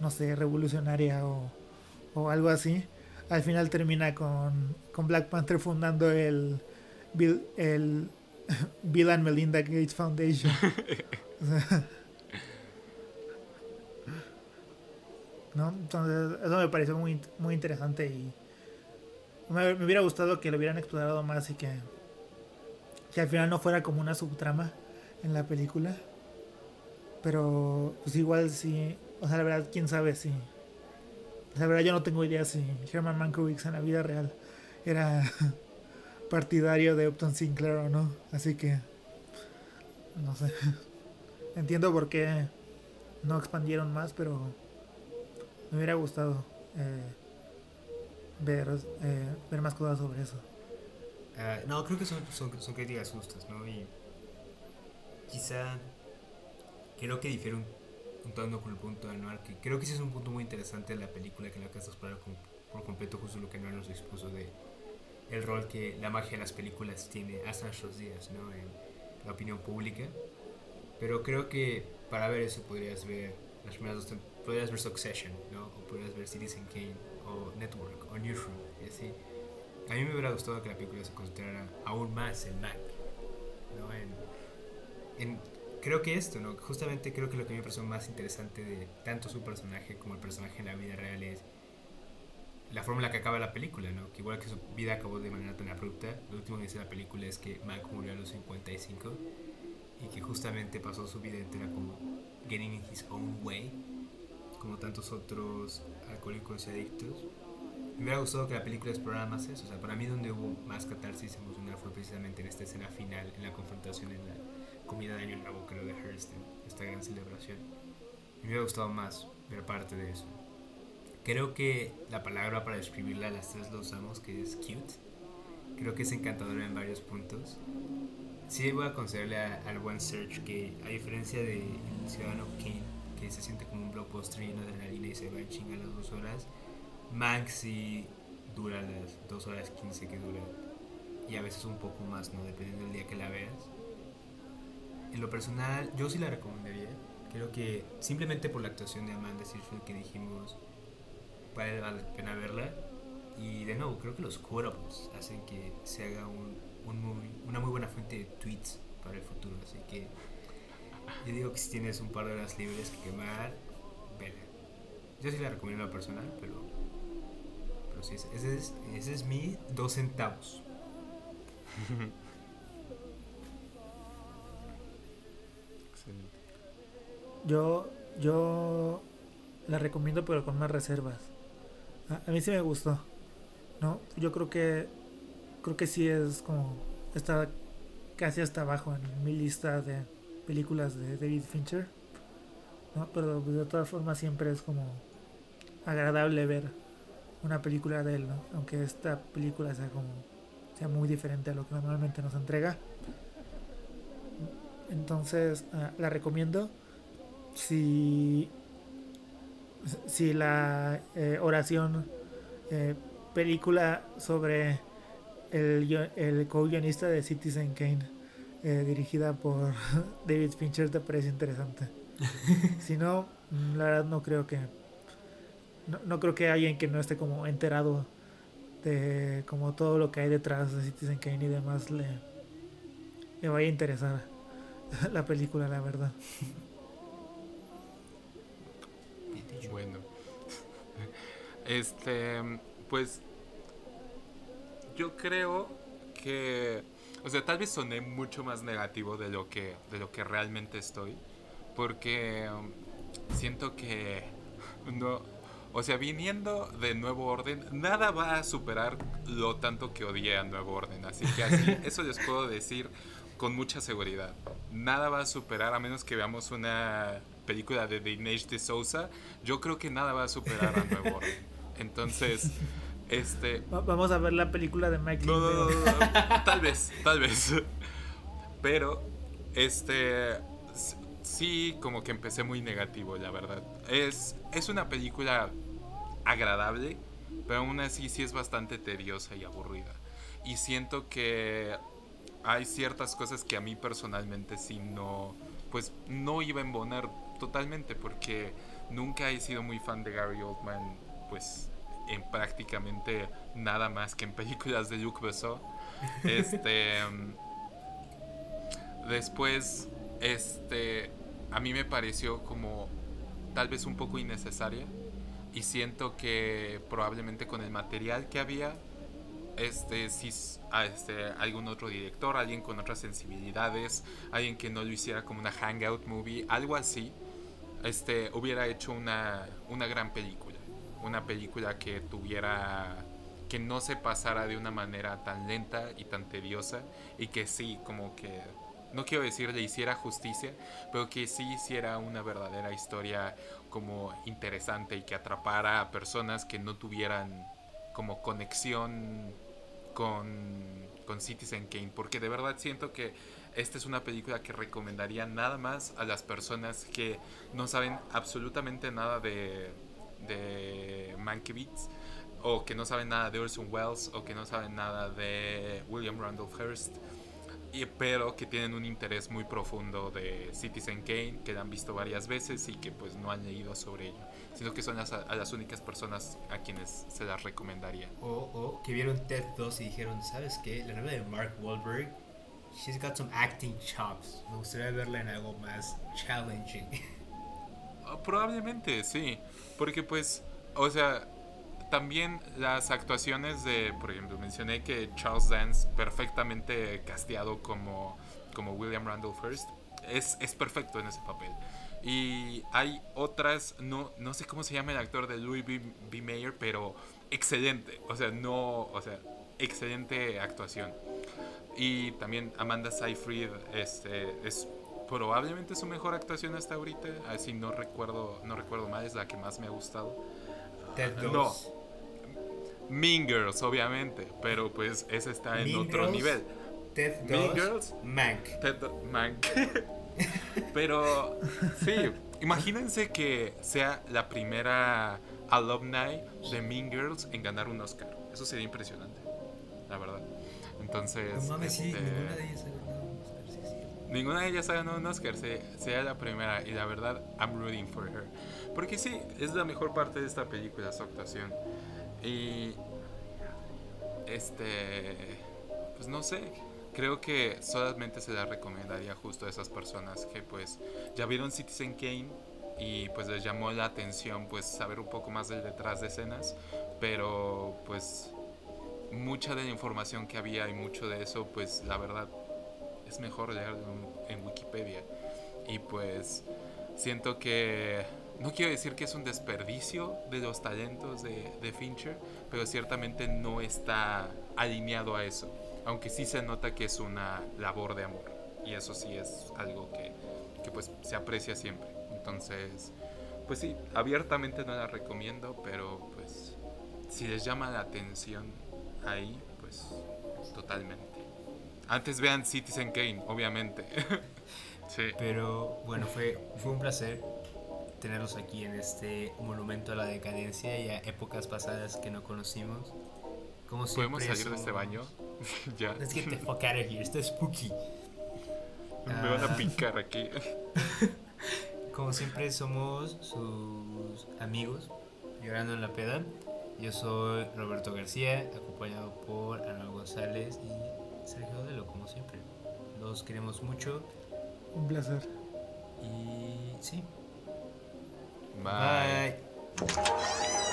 no sé, revolucionaria o, o algo así, al final termina con, con Black Panther fundando el Bill, el Bill and Melinda Gates Foundation. ¿no? Entonces, eso me pareció muy, muy interesante y me, hubiera gustado que lo hubieran explorado más y que, que al final no fuera como una subtrama en la película. Pero, pues igual sí, o sea, la verdad, quién sabe si. la verdad, yo no tengo idea si Herman Mankiewicz en la vida real era partidario de Upton Sinclair o no. Así que, no sé. Entiendo por qué no expandieron más, pero me hubiera gustado eh, ver, eh, ver más cosas sobre eso. Uh, no, creo que son, son, son, críticas justas, ¿no? Y quizá creo que difiere un, un con el punto de Anuar, que creo que sí es un punto muy interesante de la película que la casa con, por completo justo lo que Anuar nos expuso de el rol que la magia de las películas tiene hasta nuestros días, ¿no? En la opinión pública. Pero creo que para ver eso podrías ver las primeras dos podrías ver Succession, ¿no? O podrías ver Citizen Kane o Network o Newsroom, y así. A mí me hubiera gustado que la película se concentrara aún más en Mac, ¿no? En, en- creo que esto, ¿no? Justamente creo que lo que me pareció más interesante de tanto su personaje como el personaje en la vida real es la forma en la que acaba la película, ¿no? Que igual que su vida acabó de manera tan abrupta, lo último que dice la película es que Mac murió a los 55 y que justamente pasó su vida entera como getting in his own way, como tantos otros alcohólicos y adictos. Me hubiera gustado que la película explorara más eso, o sea, para mí donde hubo más catarsis emocional fue precisamente en esta escena final, en la confrontación en la comida de Año Nuevo, creo, de Hurston, esta gran celebración. Me hubiera gustado más ver parte de eso. Creo que la palabra para describirla las tres lo usamos, que es cute. Creo que es encantadora en varios puntos. Sí voy a concederle a- al buen Search que, a diferencia de El Ciudadano Kane, que se siente como un blockbuster lleno de adrenalina y se va en chinga las dos horas, sí dura las dos horas 15 que dura. Y a veces un poco más, ¿no? Dependiendo del día que la veas. En lo personal, yo sí la recomendaría. Creo que simplemente por la actuación de Amanda Seyfried que dijimos, vale la pena verla. Y de nuevo, creo que los quotables hacen que se haga un, un muy, una muy buena fuente de tweets para el futuro. Así que yo digo que si tienes un par de horas libres que quemar, vela. Yo sí la recomiendo a lo personal, pero, pero sí, ese es, ese es mi dos centavos. Excelente. Yo, yo la recomiendo, pero con más reservas. A, a mí sí me gustó. ¿no? Yo creo que creo que sí es como está casi hasta abajo en mi lista de películas de David Fincher. ¿no? Pero de todas formas siempre es como agradable ver una película de él, ¿no? Aunque esta película sea como sea muy diferente a lo que normalmente nos entrega. Entonces, ah, la recomiendo si, si la eh, oración eh, película sobre el, el co-guionista de Citizen Kane eh, dirigida por David Fincher te parece interesante. si no, mm, la verdad no creo que no, no creo que alguien que no esté como enterado de como todo lo que hay detrás de Citizen Kane y demás le, le vaya a interesar la película, la verdad. Bueno. Este, pues yo creo que, o sea, tal vez soné mucho más negativo de lo que de lo que realmente estoy, porque um, siento que no, o sea, viniendo de Nuevo Orden, nada va a superar lo tanto que odié a Nuevo Orden, así que así, eso les puedo decir con mucha seguridad. Nada va a superar a menos que veamos una película de Dinesh de Souza. Yo creo que nada va a superar a Nuevo Orden. Entonces, este, Va- Vamos a ver la película de Mike no, no, no, tal vez, tal vez. Pero, este, sí, como que empecé muy negativo, la verdad. Es, es una película agradable, pero aún así sí es bastante tediosa y aburrida. Y siento que hay ciertas cosas que a mí personalmente sí no, pues no iba a embonar totalmente, porque nunca he sido muy fan de Gary Oldman, pues en prácticamente nada más que en películas de Luc Besson. Este. después, este. A mí me pareció como tal vez un poco innecesaria. Y siento que probablemente con el material que había, este, si este, algún otro director, alguien con otras sensibilidades, alguien que no lo hiciera como una hangout movie, algo así, este, hubiera hecho una, una gran película. Una película que tuviera, que no se pasara de una manera tan lenta y tan tediosa y que sí, como que, no quiero decir le hiciera justicia, pero que sí hiciera una verdadera historia como interesante y que atrapara a personas que no tuvieran como conexión con, con Citizen Kane, porque de verdad siento que esta es una película que recomendaría nada más a las personas que no saben absolutamente nada de, de Mankiewicz o que no saben nada de Orson Welles o que no saben nada de William Randolph Hearst y, pero que tienen un interés muy profundo de Citizen Kane que la han visto varias veces y que pues no han leído sobre ello sino que son las, a las únicas personas a quienes se las recomendaría O, o que vieron Ted 2 y dijeron, ¿sabes qué? La novela de Mark Wahlberg, she's got some acting chops. Me gustaría verla en algo más challenging. Ah, Probablemente, sí. Porque pues, o sea, también las actuaciones de, por ejemplo, mencioné que Charles Dance, perfectamente casteado como, como William Randolph Hearst, es, es perfecto en ese papel. Y hay otras, no, no sé cómo se llama el actor de Louis B. B. Mayer, pero excelente. O sea, no, o sea, excelente actuación. Y también Amanda Seyfried este, es probablemente su mejor actuación hasta ahorita. Así no recuerdo, no recuerdo mal, es la que más me ha gustado. Ted 2. No. Mean Girls, obviamente, pero pues esa está en Mean otro Girls, nivel. Ted 2. Mean Girls. Mank. Ted Mank. pero sí, imagínense que sea la primera alumni de Mean Girls en ganar un Oscar. Eso sería impresionante, la verdad. Entonces, No mames, sí, este, ninguna de ellas Ninguna de ellas ha ganado un Oscar, se- sea la primera. Y la verdad, I'm rooting for her. Porque sí, es la mejor parte de esta película, su actuación. Y. Este. Pues no sé. Creo que solamente se la recomendaría justo a esas personas que, pues, ya vieron Citizen Kane y, pues, les llamó la atención, pues, saber un poco más del detrás de escenas. Pero, pues, mucha de la información que había y mucho de eso, pues, la verdad, es mejor leerlo en, Wikipedia. Y pues siento que no quiero decir que es un desperdicio de los talentos de, de Fincher, pero ciertamente no está alineado a eso. Aunque sí se nota que es una labor de amor. Y eso sí es algo que, que pues se aprecia siempre. Entonces, pues sí, abiertamente no la recomiendo, pero pues si les llama la atención ahí, pues totalmente. Antes vean Citizen Kane, obviamente. sí. Pero bueno, fue, fue un placer tenerlos aquí en este monumento a la decadencia y a épocas pasadas que no conocimos. Como ¿Podemos salir de este somos- baño? ya. Let's get the fuck out of here, está spooky. Me van a Ah. picar aquí. Como siempre somos sus amigos llorando en la peda. Yo soy Roberto García, acompañado por Ana González y Los queremos mucho Un placer. y sí. Bye. Bye.